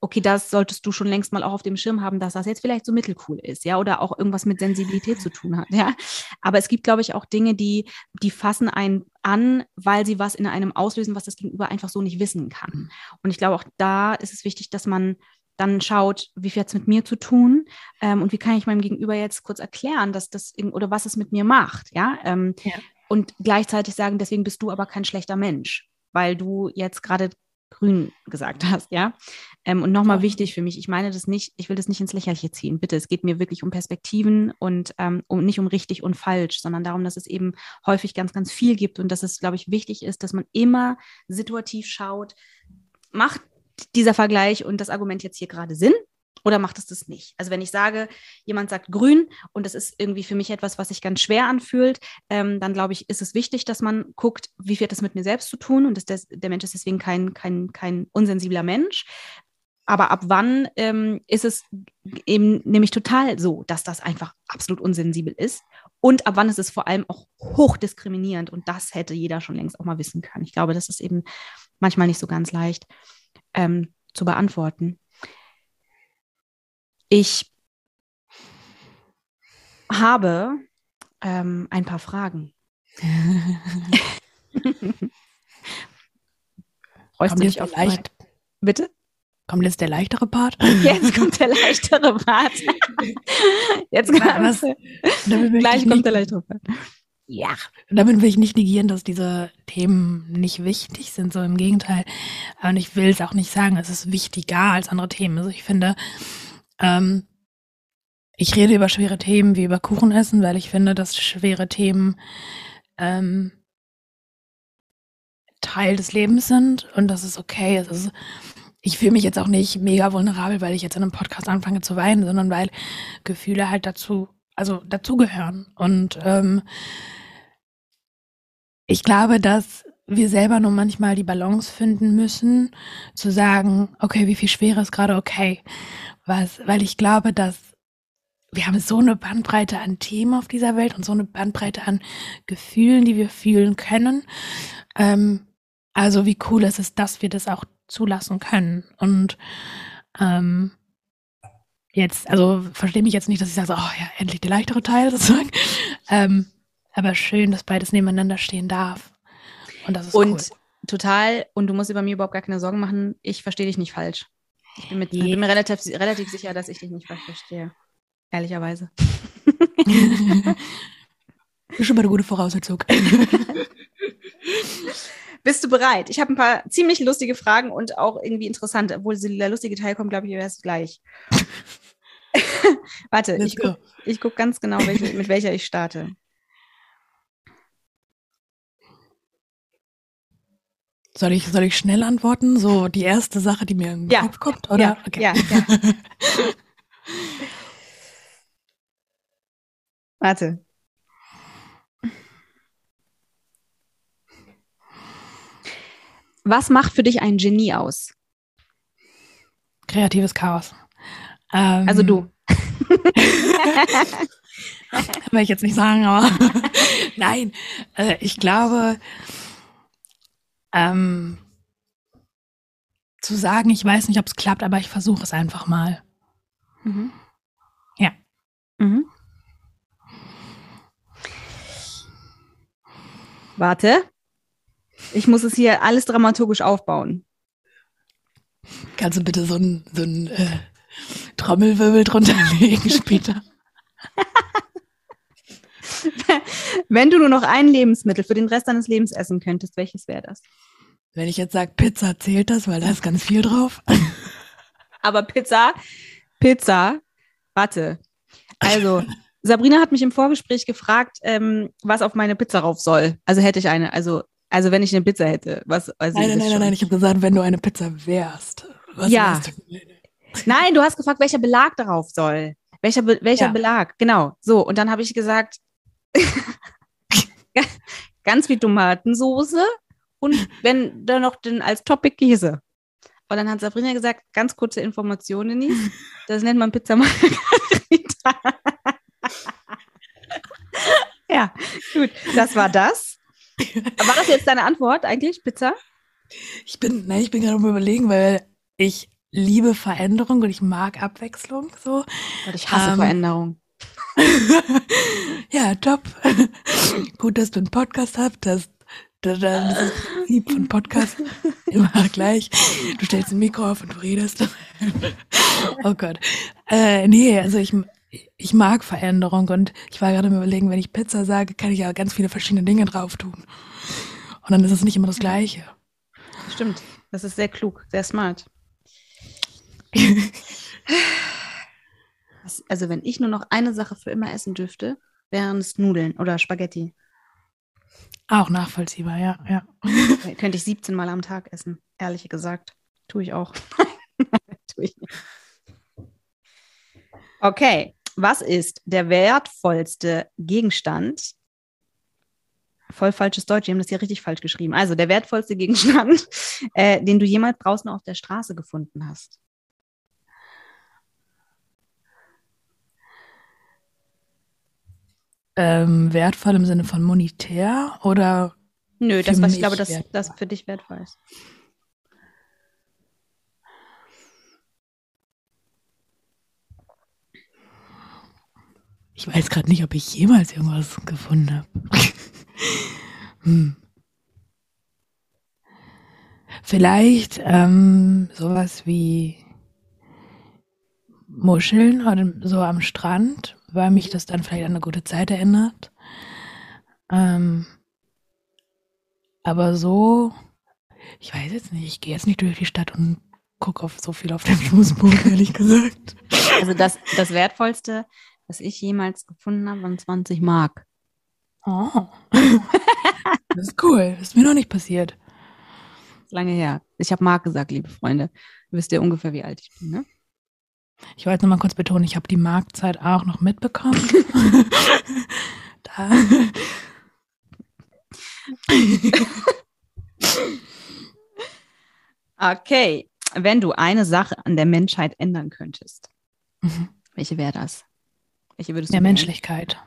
okay, das solltest du schon längst mal auch auf dem Schirm haben, dass das jetzt vielleicht so mittelcool ist, ja, oder auch irgendwas mit Sensibilität zu tun hat, ja. Aber es gibt, glaube ich, auch Dinge, die, die fassen einen an, weil sie was in einem auslösen, was das Gegenüber einfach so nicht wissen kann. Und ich glaube, auch da ist es wichtig, dass man dann schaut, wie viel hat es mit mir zu tun ähm, und wie kann ich meinem Gegenüber jetzt kurz erklären, dass das oder was es mit mir macht, ja. Ähm, ja und gleichzeitig sagen, deswegen bist du aber kein schlechter Mensch, weil du jetzt gerade grün gesagt hast, ja. Ähm, und nochmal wichtig für mich, ich meine das nicht, ich will das nicht ins Lächerliche ziehen, bitte. Es geht mir wirklich um Perspektiven und ähm, um, nicht um richtig und falsch, sondern darum, dass es eben häufig ganz, ganz viel gibt und dass es, glaube ich, wichtig ist, dass man immer situativ schaut, macht dieser Vergleich und das Argument jetzt hier gerade Sinn? Oder macht es das nicht? Also wenn ich sage, jemand sagt grün und das ist irgendwie für mich etwas, was sich ganz schwer anfühlt, ähm, dann glaube ich, ist es wichtig, dass man guckt, wie viel hat das mit mir selbst zu tun und dass der, der Mensch ist deswegen kein, kein, kein unsensibler Mensch. Aber ab wann ähm, ist es eben nämlich total so, dass das einfach absolut unsensibel ist? Und ab wann ist es vor allem auch hochdiskriminierend? Und das hätte jeder schon längst auch mal wissen können. Ich glaube, das ist eben manchmal nicht so ganz leicht ähm, zu beantworten. Ich habe ähm, ein paar Fragen. Du dich auf leicht? Bitte? Kommt jetzt der leichtere Part? Jetzt kommt der leichtere Part. Jetzt kommt, gleich kommt der leichtere Part. Ja, damit will ich nicht negieren, dass diese Themen nicht wichtig sind, so im Gegenteil. Und ich will es auch nicht sagen, es ist wichtiger als andere Themen. Also ich finde, ähm, ich rede über schwere Themen wie über Kuchenessen, weil ich finde, dass schwere Themen ähm, Teil des Lebens sind und das ist okay. Es ist, ich fühle mich jetzt auch nicht mega vulnerabel, weil ich jetzt in einem Podcast anfange zu weinen, sondern weil Gefühle halt dazu, also dazugehören. Und ähm, ich glaube, dass wir selber nur manchmal die Balance finden müssen, zu sagen, okay, wie viel schwerer ist gerade okay was, weil ich glaube, dass wir haben so eine Bandbreite an Themen auf dieser Welt und so eine Bandbreite an Gefühlen, die wir fühlen können. Ähm, also wie cool ist es, dass wir das auch zulassen können. Und ähm, jetzt, also verstehe mich jetzt nicht, dass ich sage, so, oh ja, endlich der leichtere Teil sozusagen. ähm, aber schön, dass beides nebeneinander stehen darf. Und das ist und cool. total, und du musst über mir überhaupt gar keine Sorgen machen, ich verstehe dich nicht falsch. Ich bin, mit, bin mir relativ, relativ sicher, dass ich dich nicht falsch verstehe. Ehrlicherweise. das ist schon mal eine gute Voraussetzung. Bist du bereit? Ich habe ein paar ziemlich lustige Fragen und auch irgendwie interessant, obwohl der lustige Teil kommt, glaube ich, erst gleich. Warte, ich gucke guck ganz genau, welche, mit welcher ich starte. Soll ich, soll ich schnell antworten? So die erste Sache, die mir in den ja. Kopf kommt? Oder? Ja, okay. ja, ja. Warte. Was macht für dich ein Genie aus? Kreatives Chaos. Ähm, also du. Will ich jetzt nicht sagen, aber nein, äh, ich glaube, ähm, zu sagen, ich weiß nicht, ob es klappt, aber ich versuche es einfach mal. Mhm. Ja. Mhm. Warte. Ich muss es hier alles dramaturgisch aufbauen. Kannst du bitte so ein, so äh, Trommelwirbel drunter legen später? Wenn du nur noch ein Lebensmittel für den Rest deines Lebens essen könntest, welches wäre das? Wenn ich jetzt sage Pizza, zählt das, weil da ist ganz viel drauf. Aber Pizza, Pizza, warte. Also, Sabrina hat mich im Vorgespräch gefragt, ähm, was auf meine Pizza rauf soll. Also hätte ich eine, also, also wenn ich eine Pizza hätte. Was, also nein, nein, nein, nein, nein, ich habe gesagt, wenn du eine Pizza wärst. Was ja. Nein, du hast gefragt, welcher Belag darauf soll. Welcher, Be welcher ja. Belag, genau. So, und dann habe ich gesagt, ganz viel Tomatensoße und wenn da noch den, als Topic Käse. Und dann hat Sabrina gesagt, ganz kurze Informationen, das nennt man Pizza Margarita. ja, gut, das war das. War das jetzt deine Antwort eigentlich, Pizza? Ich bin, nein, ich bin gerade überlegen, weil ich liebe Veränderung und ich mag Abwechslung so. Und ich hasse ähm, Veränderung. ja, top. Gut, dass du einen Podcast hast, dass das Prinzip von Podcast immer gleich. Du stellst ein Mikro auf und du redest. oh Gott. Äh, nee, also ich, ich mag Veränderung und ich war gerade im Überlegen, wenn ich Pizza sage, kann ich ja ganz viele verschiedene Dinge drauf tun. Und dann ist es nicht immer das Gleiche. Stimmt. Das ist sehr klug, sehr smart. Also wenn ich nur noch eine Sache für immer essen dürfte, wären es Nudeln oder Spaghetti. Auch nachvollziehbar, ja, ja. Könnte ich 17 Mal am Tag essen, ehrlich gesagt. Tue ich auch. Tue ich nicht. Okay, was ist der wertvollste Gegenstand? Voll falsches Deutsch, die haben das hier richtig falsch geschrieben. Also der wertvollste Gegenstand, äh, den du jemals draußen auf der Straße gefunden hast. Ähm, wertvoll im Sinne von monetär oder? Nö, das, was ich glaube, dass das für dich wertvoll ist. Ich weiß gerade nicht, ob ich jemals irgendwas gefunden habe. hm. Vielleicht ähm, sowas wie Muscheln oder so am Strand, weil mich das dann vielleicht an eine gute Zeit erinnert. Ähm, aber so, ich weiß jetzt nicht, ich gehe jetzt nicht durch die Stadt und gucke auf so viel auf dem Fußboden, ehrlich gesagt. Also das, das Wertvollste was ich jemals gefunden habe, waren 20 Mark. Oh. das ist cool. Das ist mir noch nicht passiert. Lange her. Ich habe Mark gesagt, liebe Freunde. Wisst ihr ungefähr, wie alt ich bin, ne? Ich wollte noch mal kurz betonen, ich habe die Marktzeit auch noch mitbekommen. da. okay, wenn du eine Sache an der Menschheit ändern könntest, mhm. welche wäre das? Welche würdest du Mehr Menschlichkeit.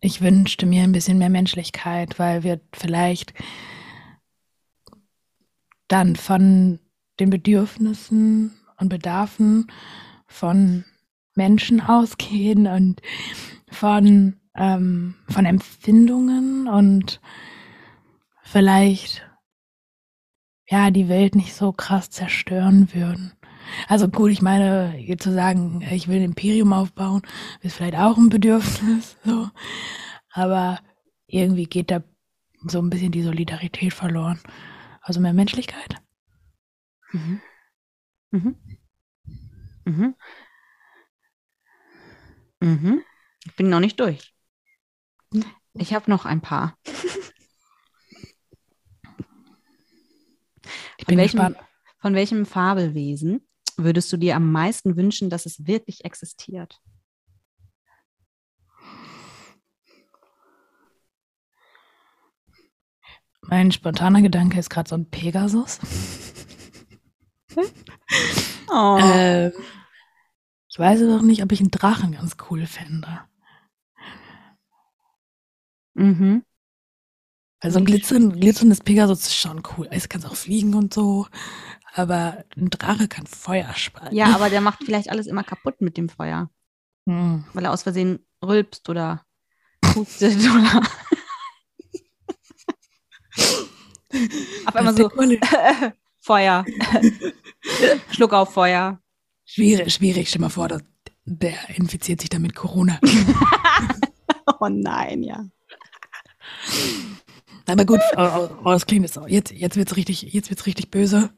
Ich wünschte mir ein bisschen mehr Menschlichkeit, weil wir vielleicht dann von den Bedürfnissen und Bedarfen von Menschen ausgehen und von, ähm, von Empfindungen und vielleicht ja die Welt nicht so krass zerstören würden. Also gut, ich meine, zu sagen, ich will ein Imperium aufbauen, ist vielleicht auch ein Bedürfnis, so. Aber irgendwie geht da so ein bisschen die Solidarität verloren. Also mehr Menschlichkeit. Mhm. Mhm. Mhm. Mhm. Ich bin noch nicht durch. Ich habe noch ein paar. Ich bin von welchem, gespannt. Von welchem Fabelwesen würdest du dir am meisten wünschen, dass es wirklich existiert? Mein spontaner Gedanke ist gerade so ein Pegasus. oh. ähm, ich weiß noch nicht, ob ich einen Drachen ganz cool fände. Mhm. Also ein glitzern, glitzerndes Pegasus ist schon cool. Es kann auch fliegen und so. Aber ein Drache kann Feuer spalten. Ja, aber der macht vielleicht alles immer kaputt mit dem Feuer. Hm. Weil er aus Versehen rülpst oder pustet oder. Auf einmal so Feuer. Schluck auf Feuer. Schwierig, schwierig. Stell mal vor, der, der infiziert sich dann mit Corona. oh nein, ja. Aber gut, oh, oh, das klingt jetzt so. Jetzt, jetzt wird's richtig, jetzt wird's richtig böse.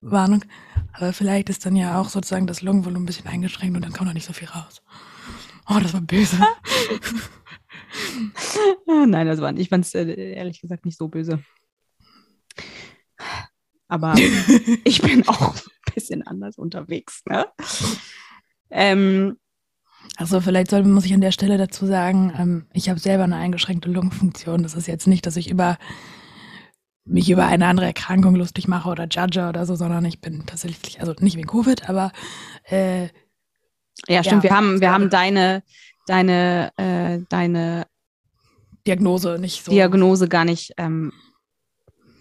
Warnung. Aber vielleicht ist dann ja auch sozusagen das Lungenvolumen ein bisschen eingeschränkt und dann kommt noch nicht so viel raus. Oh, das war böse. Nein, das war nicht. Ich fand es äh, ehrlich gesagt nicht so böse. Aber ich bin auch ein bisschen anders unterwegs. Ne? Ähm, also vielleicht soll, muss ich an der Stelle dazu sagen, ähm, ich habe selber eine eingeschränkte Lungenfunktion. Das ist jetzt nicht, dass ich über mich über eine andere Erkrankung lustig mache oder judge oder so, sondern ich bin tatsächlich, also nicht wegen Covid, aber äh, ja, stimmt. Ja, wir haben, wir haben deine, deine, äh, deine Diagnose nicht so. Diagnose gar nicht ähm,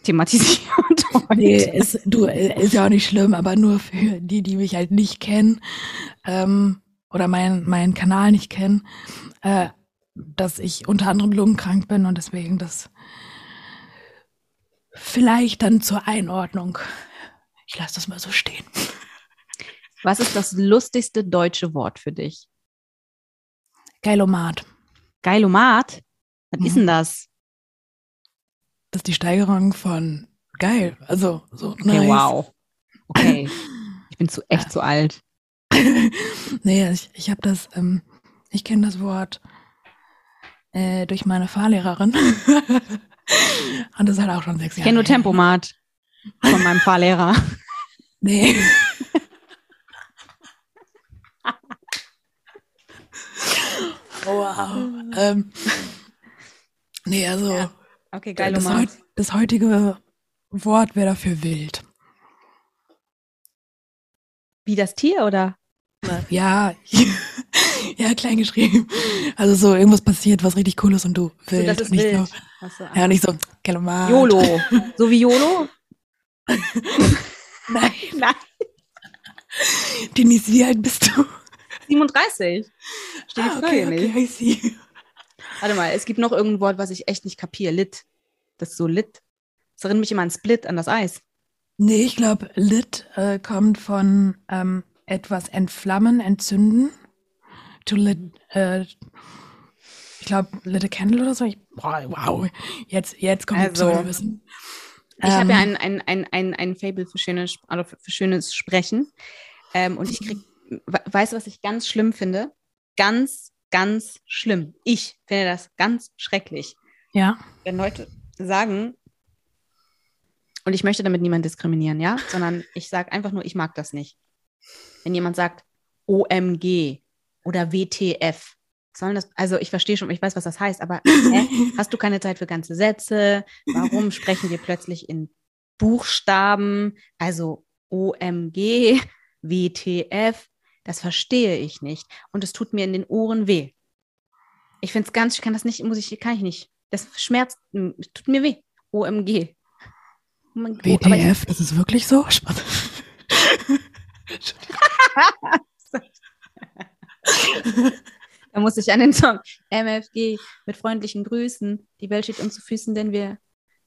thematisiert. nee, ist, du, ist ja auch nicht schlimm, aber nur für die, die mich halt nicht kennen ähm, oder meinen mein Kanal nicht kennen, äh, dass ich unter anderem lungenkrank bin und deswegen das Vielleicht dann zur Einordnung. Ich lasse das mal so stehen. Was ist das lustigste deutsche Wort für dich? Geilomat. Geilomat? Was mhm. ist denn das? Das ist die Steigerung von geil. Also so Okay, nice. wow. Okay. Ich bin zu echt zu alt. nee, ich, ich habe das, ähm, ich kenne das Wort äh, durch meine Fahrlehrerin. Und das hat auch schon sechs Ich Jahre. kenne nur. Tempomat von meinem Fahrlehrer. Nee. wow. Ähm, nee, also Ja, Okay, geil, das, heut, das heutige Wort wäre dafür wild. Wie das Tier oder? Ja, ja, klein geschrieben. Also so irgendwas passiert, was richtig cool ist und du So, wild. das ist und nicht wild. so, so, ah. ja, nicht so, Kalamat. YOLO. So wie YOLO? Nein, Nein. Denise, wie alt bist du? 37. Steht Ah, Frage okay, nicht. okay, I see. Warte mal, es gibt noch irgendein Wort, was ich echt nicht kapiere. Lit. Das ist so lit. Das erinnert mich immer an Split, an das Eis. Nee, ich glaube, lit äh, kommt von ähm, etwas entflammen, entzünden. To lit, äh, ich glaube, lit a candle oder so. Ich, wow, jetzt, jetzt kommt Also, also, Wissen. Ich habe ja ein, ein, ein, ein, ein Fable für schönes, also für schönes Sprechen. Ähm, und ich krieg, we- weißt du, was ich ganz schlimm finde? Ganz, ganz schlimm. Ich finde das ganz schrecklich. Ja, Wenn Leute sagen, und ich möchte damit niemanden diskriminieren, ja, sondern ich sage einfach nur, ich mag das nicht. Wenn jemand sagt OMG oder WTF, sollen das, also ich verstehe schon, ich weiß, was das heißt, aber hä? hast du keine Zeit für ganze Sätze? Warum sprechen wir plötzlich in Buchstaben? Also OMG, WTF, das verstehe ich nicht. Und es tut mir in den Ohren weh. Ich finde es ganz, ich kann das nicht, muss ich, kann ich nicht. Das schmerzt, tut mir weh. OMG. Oh ich- WTF, das ist wirklich so? Spaß. Da muss ich an den Song MFG mit freundlichen Grüßen. Die Welt steht uns zu Füßen, denn wir.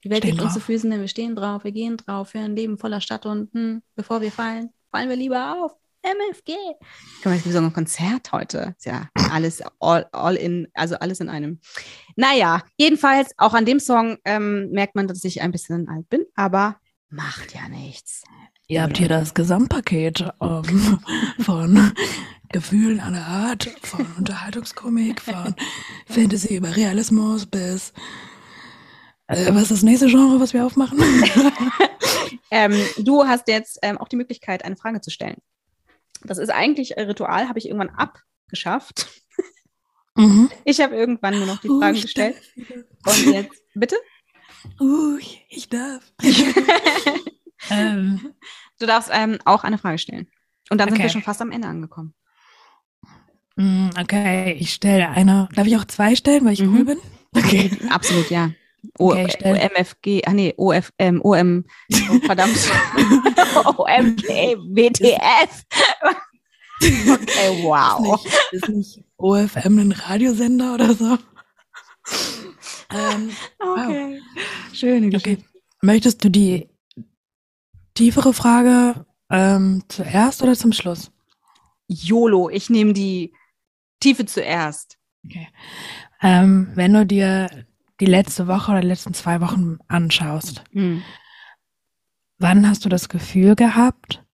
Die Welt Stehen steht uns zu drauf. Füßen, denn wir stehen drauf, wir gehen drauf, für ein Leben voller Stadt und hm, bevor wir fallen, fallen wir lieber auf. MFG. Können wir jetzt wie so ein Konzert heute? Ist ja alles all, all in, also alles in einem. Naja, jedenfalls, auch an dem Song ähm, merkt man, dass ich ein bisschen alt bin, aber macht ja nichts. Ihr habt hier das Gesamtpaket ähm, von Gefühlen aller Art, von Unterhaltungskomik, von Fantasy über Realismus bis äh, was ist das nächste Genre, was wir aufmachen? Ähm, du hast jetzt ähm, auch die Möglichkeit, eine Frage zu stellen. Das ist eigentlich ein Ritual, habe ich irgendwann abgeschafft. mhm. Ich habe irgendwann nur noch die Fragen Uh, gestellt. Und jetzt, bitte? Uh, ich darf. ähm, Du darfst ähm, auch eine Frage stellen. Und dann sind Okay. wir schon fast am Ende angekommen. mm, okay, ich stelle eine. Darf ich auch zwei stellen, weil ich Mhm. cool bin? Okay. Absolut, ja. O Okay, OMFG, ah nee, OF, ähm, OM, oh, verdammt. OMG, WTF. okay, wow. Ist nicht, ist nicht OFM ein Radiosender oder so? ähm, Okay. Schöne okay. Möchtest du die tiefere Frage ähm, zuerst oder zum Schluss? YOLO, ich nehme die Tiefe zuerst. Okay. Ähm, wenn du dir die letzte Woche oder die letzten zwei Wochen anschaust, Hm. wann hast du das Gefühl gehabt,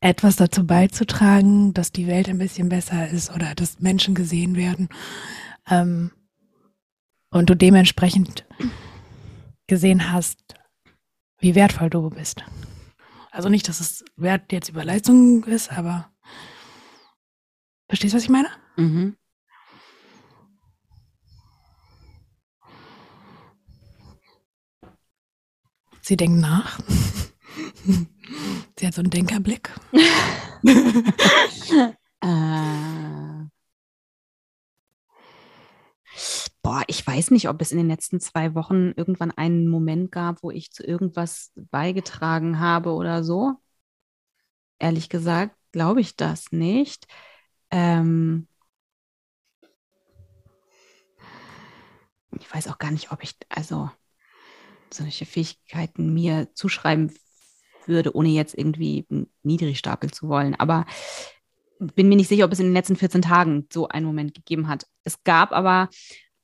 etwas dazu beizutragen, dass die Welt ein bisschen besser ist oder dass Menschen gesehen werden ähm, und du dementsprechend gesehen hast, wie wertvoll du bist. Also nicht, dass es Wert jetzt über Leistung ist, aber verstehst du, was ich meine? Mhm. Sie denkt nach. Sie hat so einen Denkerblick. Äh, boah, ich weiß nicht, ob es in den letzten zwei Wochen irgendwann einen Moment gab, wo ich zu irgendwas beigetragen habe oder so. Ehrlich gesagt, glaube ich das nicht. Ähm, ich weiß auch gar nicht, ob ich also solche Fähigkeiten mir zuschreiben würde, ohne jetzt irgendwie niedrig stapeln zu wollen. Aber bin mir nicht sicher, ob es in den letzten 14 Tagen so einen Moment gegeben hat. Es gab aber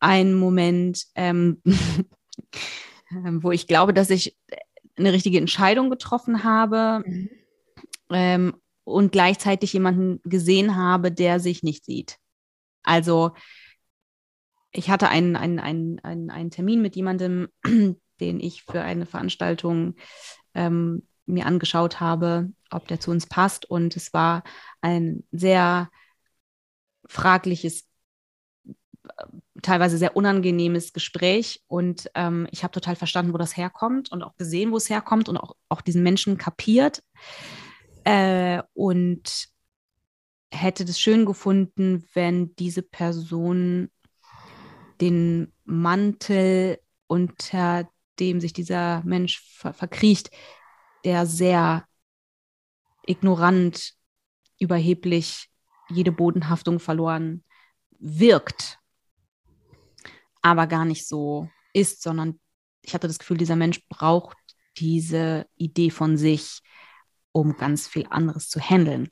einen Moment, ähm, wo ich glaube, dass ich eine richtige Entscheidung getroffen habe mhm. ähm, und gleichzeitig jemanden gesehen habe, der sich nicht sieht. Also ich hatte einen, einen, einen, einen, einen Termin mit jemandem, den ich für eine Veranstaltung ähm, mir angeschaut habe, ob der zu uns passt. Und es war ein sehr fragliches, teilweise sehr unangenehmes Gespräch. Und ähm, ich habe total verstanden, wo das herkommt und auch gesehen, wo es herkommt und auch, auch diesen Menschen kapiert. Äh, und hätte es schön gefunden, wenn diese Person den Mantel, unter dem sich dieser Mensch ver verkriecht, der sehr ignorant, überheblich, jede Bodenhaftung verloren wirkt, aber gar nicht so ist, sondern ich hatte das Gefühl, dieser Mensch braucht diese Idee von sich, um ganz viel anderes zu handeln.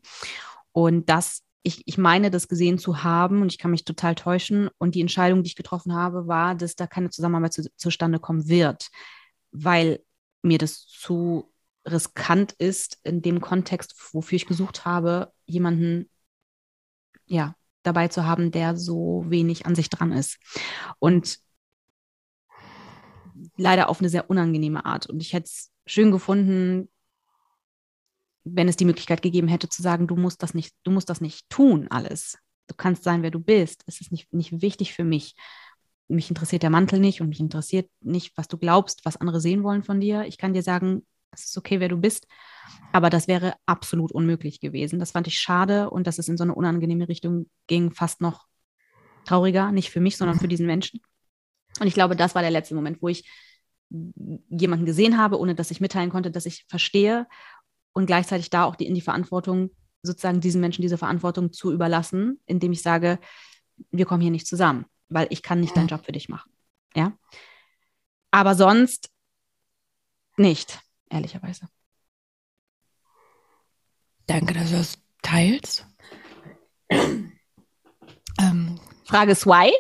Und das, ich, ich meine, das gesehen zu haben und ich kann mich total täuschen. Und die Entscheidung, die ich getroffen habe, war, dass da keine Zusammenarbeit zu, zustande kommen wird, weil mir das zu riskant ist in dem Kontext, wofür ich gesucht habe, jemanden ja dabei zu haben, der so wenig an sich dran ist. Und leider auf eine sehr unangenehme Art. Und ich hätte es schön gefunden, wenn es die Möglichkeit gegeben hätte zu sagen, du musst das nicht, du musst das nicht tun, alles. Du kannst sein, wer du bist. Es ist nicht, nicht wichtig für mich. Mich interessiert der Mantel nicht und mich interessiert nicht, was du glaubst, was andere sehen wollen von dir. Ich kann dir sagen, es ist okay, wer du bist. Aber das wäre absolut unmöglich gewesen. Das fand ich schade und dass es in so eine unangenehme Richtung ging, fast noch trauriger, nicht für mich, sondern für diesen Menschen. Und ich glaube, das war der letzte Moment, wo ich jemanden gesehen habe, ohne dass ich mitteilen konnte, dass ich verstehe und gleichzeitig da auch die, in die Verantwortung, sozusagen diesen Menschen diese Verantwortung zu überlassen, indem ich sage, wir kommen hier nicht zusammen, weil ich kann nicht deinen Job für dich machen. Ja. Aber sonst nicht ehrlicherweise. Danke, dass du das teilst. ähm, Frage 2.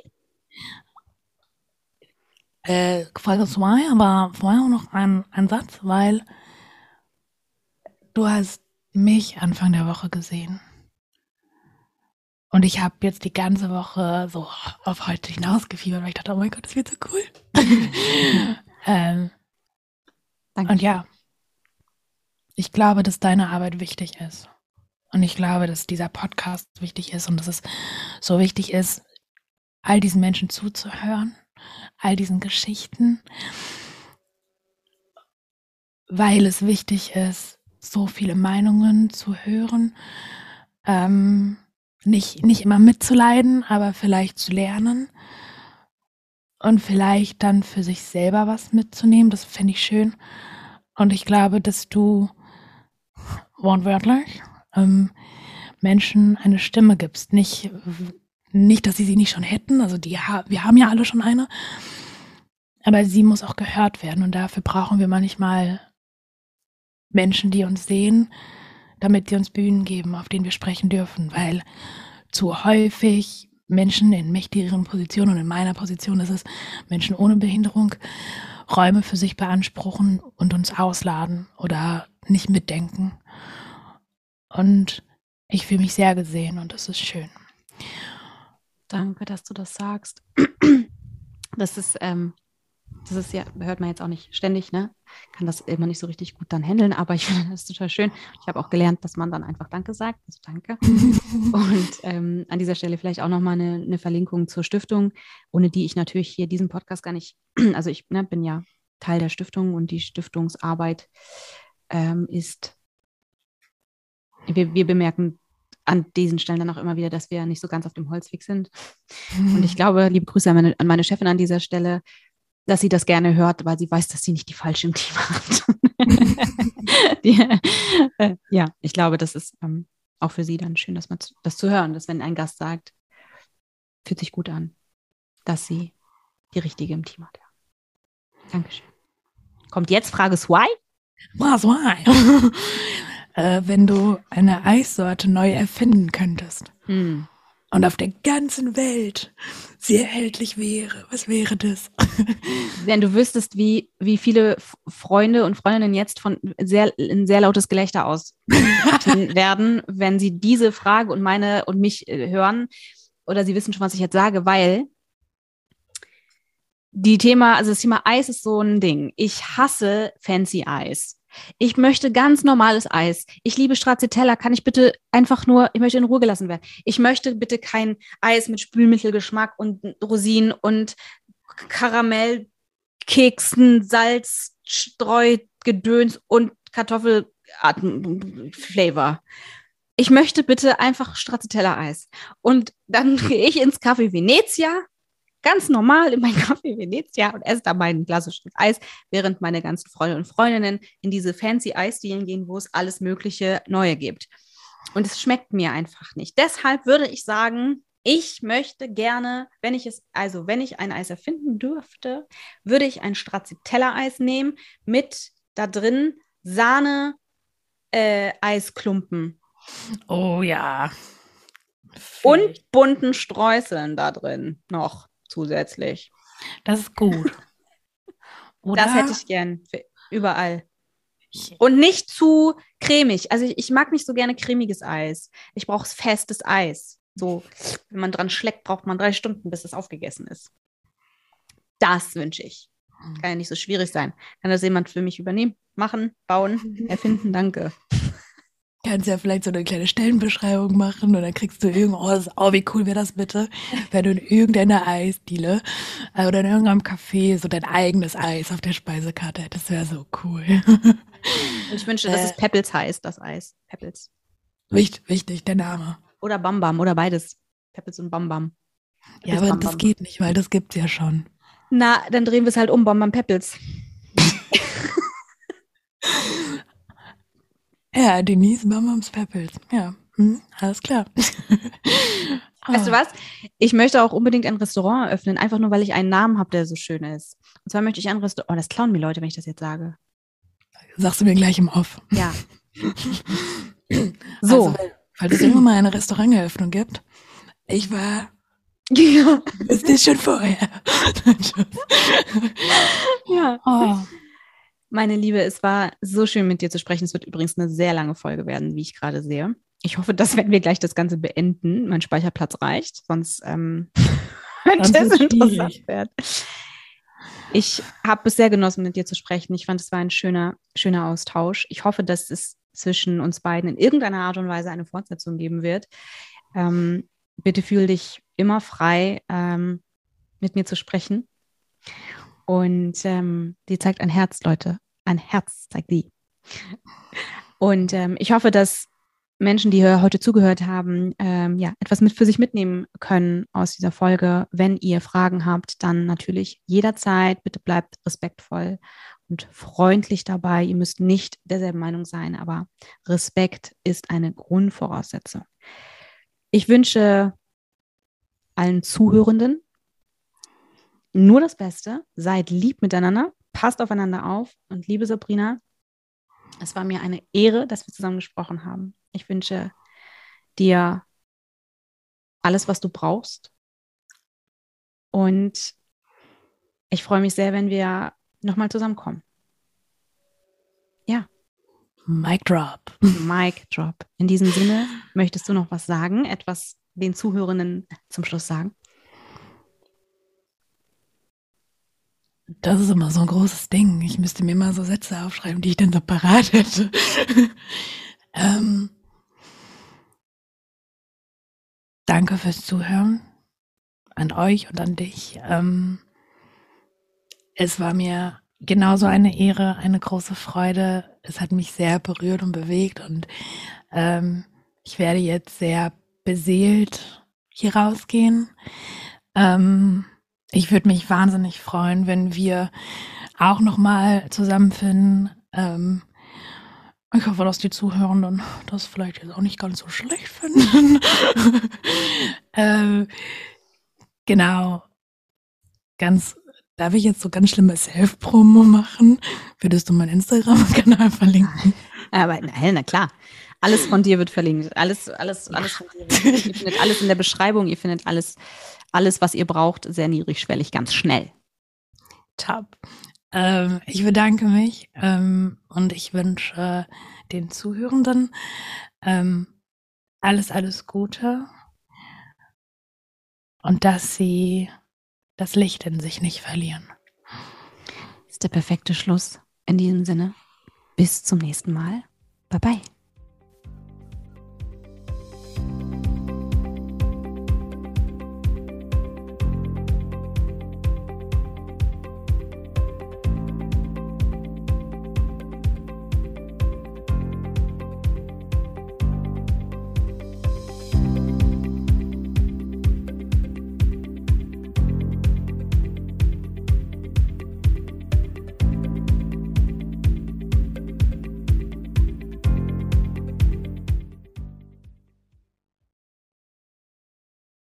Äh, Frage 2, aber vorher noch ein, ein Satz, weil du hast mich Anfang der Woche gesehen. Und ich habe jetzt die ganze Woche so auf heute hinausgefiebert, weil ich dachte, oh mein Gott, das wird so cool. ähm, und ja, ich glaube, dass deine Arbeit wichtig ist. Und ich glaube, dass dieser Podcast wichtig ist und dass es so wichtig ist, all diesen Menschen zuzuhören, all diesen Geschichten, weil es wichtig ist, so viele Meinungen zu hören, ähm, nicht, nicht immer mitzuleiden, aber vielleicht zu lernen und vielleicht dann für sich selber was mitzunehmen. Das fände ich schön. Und ich glaube, dass du wortwörtlich ähm, Menschen eine Stimme gibst. Nicht, nicht, dass sie sie nicht schon hätten, also die, wir haben ja alle schon eine, aber sie muss auch gehört werden und dafür brauchen wir manchmal Menschen, die uns sehen, damit sie uns Bühnen geben, auf denen wir sprechen dürfen, weil zu häufig Menschen in mächtigeren Positionen und in meiner Position ist es Menschen ohne Behinderung Räume für sich beanspruchen und uns ausladen oder nicht mitdenken. Und ich fühle mich sehr gesehen und das ist schön. Danke, dass du das sagst. Das ist, ähm, das ist ja, hört man jetzt auch nicht ständig, ne? Kann das immer nicht so richtig gut dann handeln, aber ich finde das total schön. Ich habe auch gelernt, dass man dann einfach Danke sagt. Also danke. und ähm, an dieser Stelle vielleicht auch nochmal eine, eine Verlinkung zur Stiftung, ohne die ich natürlich hier diesen Podcast gar nicht, also ich ne, bin ja Teil der Stiftung und die Stiftungsarbeit ähm, ist, wir, wir bemerken an diesen Stellen dann auch immer wieder, dass wir nicht so ganz auf dem Holzweg sind. Und ich glaube, liebe Grüße an meine, an meine, Chefin an dieser Stelle, dass sie das gerne hört, weil sie weiß, dass sie nicht die falsche im Team hat. die, äh, ja, ich glaube, das ist ähm, auch für sie dann schön, dass man das zu hören, dass wenn ein Gast sagt, fühlt sich gut an, dass sie die richtige im Team hat. Ja. Dankeschön. Kommt jetzt Frage 2? Was, why? äh, wenn du eine Eissorte neu erfinden könntest Hm. Und auf der ganzen Welt sie erhältlich wäre, was wäre das? Wenn du wüsstest, wie, wie viele Freunde und Freundinnen jetzt von sehr, ein sehr lautes Gelächter aus werden, wenn sie diese Frage und meine und mich äh, hören oder sie wissen schon, was ich jetzt sage, weil die Thema, also das Thema Eis ist so ein Ding. Ich hasse fancy Eis. Ich möchte ganz normales Eis. Ich liebe Stracciatella. Kann ich bitte einfach nur, ich möchte in Ruhe gelassen werden. Ich möchte bitte kein Eis mit Spülmittelgeschmack und Rosinen und Karamell, Keksen, Salz, Streu, Gedöns und Kartoffelflavor. Ich möchte bitte einfach Stracciatella-Eis. Und dann gehe ich ins Café Venezia, ganz normal in mein Café Venezia und esse da mein klassisches Eis, während meine ganzen Freunde und Freundinnen in diese fancy Eisdielen gehen, wo es alles mögliche Neue gibt. Und es schmeckt mir einfach nicht. Deshalb würde ich sagen, ich möchte gerne, wenn ich es, also wenn ich ein Eis erfinden dürfte, würde ich ein Stracciatella-Eis nehmen mit da drin Sahne, äh, Eisklumpen Oh ja. und bunten Streuseln da drin noch zusätzlich. das ist gut. Oder Das hätte ich gern überall. Und nicht zu cremig. Also ich, ich mag nicht so gerne cremiges Eis. Ich brauche festes Eis. So, wenn man dran schleckt, braucht man drei Stunden, bis es aufgegessen ist. Das wünsche ich. Kann ja nicht so schwierig sein. Kann das jemand für mich übernehmen? Machen, bauen, erfinden? Danke. Kannst ja vielleicht so eine kleine Stellenbeschreibung machen und dann kriegst du irgendwo, oh, das- oh wie cool wäre das bitte, wenn du in irgendeiner Eisdiele äh, oder in irgendeinem Café so dein eigenes Eis auf der Speisekarte hättest. Das wäre so cool. Ich wünsche, dass Äh. es Peppels heißt, das Eis. Peppels. wichtig, wichtig, der Name. Oder Bam Bam oder beides. Peppels und Bam Bam. Ja, Peppels aber Bam das Bam. geht nicht, weil das gibt's ja schon. Na, dann drehen wir es halt um, Bam Bam Peppels. Ja, Denise Bambams Peppels. Ja, hm, alles klar. Weißt du Ah, was? Ich möchte auch unbedingt ein Restaurant eröffnen, einfach nur, weil ich einen Namen habe, der so schön ist. Und zwar möchte ich ein Restaurant. Oh, das klauen mir Leute, wenn ich das jetzt sage. Sagst du mir gleich im Off. Ja. so. Also, weil- falls es irgendwann mal eine Restauranteröffnung gibt, ich war, ja. wisst ihr schon vorher. ja. oh, Meine Liebe, es war so schön mit dir zu sprechen. Es wird übrigens eine sehr lange Folge werden, wie ich gerade sehe. Ich hoffe, dass wenn wir gleich das Ganze beenden, mein Speicherplatz reicht, sonst ähm, könnte es interessant werden. Ich habe es sehr genossen, mit dir zu sprechen. Ich fand, es war ein schöner, schöner Austausch. Ich hoffe, dass es zwischen uns beiden in irgendeiner Art und Weise eine Fortsetzung geben wird. Ähm, bitte fühl dich immer frei, ähm, mit mir zu sprechen. Und ähm, die zeigt ein Herz, Leute. Ein Herz zeigt die. Und ähm, ich hoffe, dass Menschen, die heute zugehört haben, ähm, ja, etwas mit für sich mitnehmen können aus dieser Folge. Wenn ihr Fragen habt, dann natürlich jederzeit. Bitte bleibt respektvoll und freundlich dabei. Ihr müsst nicht derselben Meinung sein, aber Respekt ist eine Grundvoraussetzung. Ich wünsche allen Zuhörenden nur das Beste. Seid lieb miteinander, passt aufeinander auf und liebe Sabrina, es war mir eine Ehre, dass wir zusammen gesprochen haben. Ich wünsche dir alles, was du brauchst. Und ich freue mich sehr, wenn wir nochmal zusammenkommen. Mic drop. Mic drop. In diesem Sinne, möchtest du noch was sagen? Etwas den Zuhörenden zum Schluss sagen? Das ist immer so ein großes Ding. Ich müsste mir mal so Sätze aufschreiben, die ich dann so parat hätte. ähm, danke fürs Zuhören. An euch und an dich. Ähm, es war mir genauso eine Ehre, eine große Freude. Es hat mich sehr berührt und bewegt und ähm, ich werde jetzt sehr beseelt hier rausgehen. Ähm, ich würde mich wahnsinnig freuen, wenn wir auch noch mal zusammenfinden. Ähm, ich hoffe, dass die Zuhörenden das vielleicht jetzt auch nicht ganz so schlecht finden. ähm, genau. Ganz, darf ich jetzt so ganz schlimme Self-Promo machen? Würdest du meinen Instagram-Kanal verlinken? Aber na, na klar. Alles von dir wird verlinkt. Alles, alles, alles von dir. Ihr findet alles in der Beschreibung. Ihr findet alles, alles, was ihr braucht, sehr niedrigschwellig, ganz schnell. Top. Ähm, ich bedanke mich ähm, und ich wünsche den Zuhörenden ähm, alles, alles Gute und dass sie das Licht in sich nicht verlieren. Ist der perfekte Schluss. In diesem Sinne, bis zum nächsten Mal. Bye bye.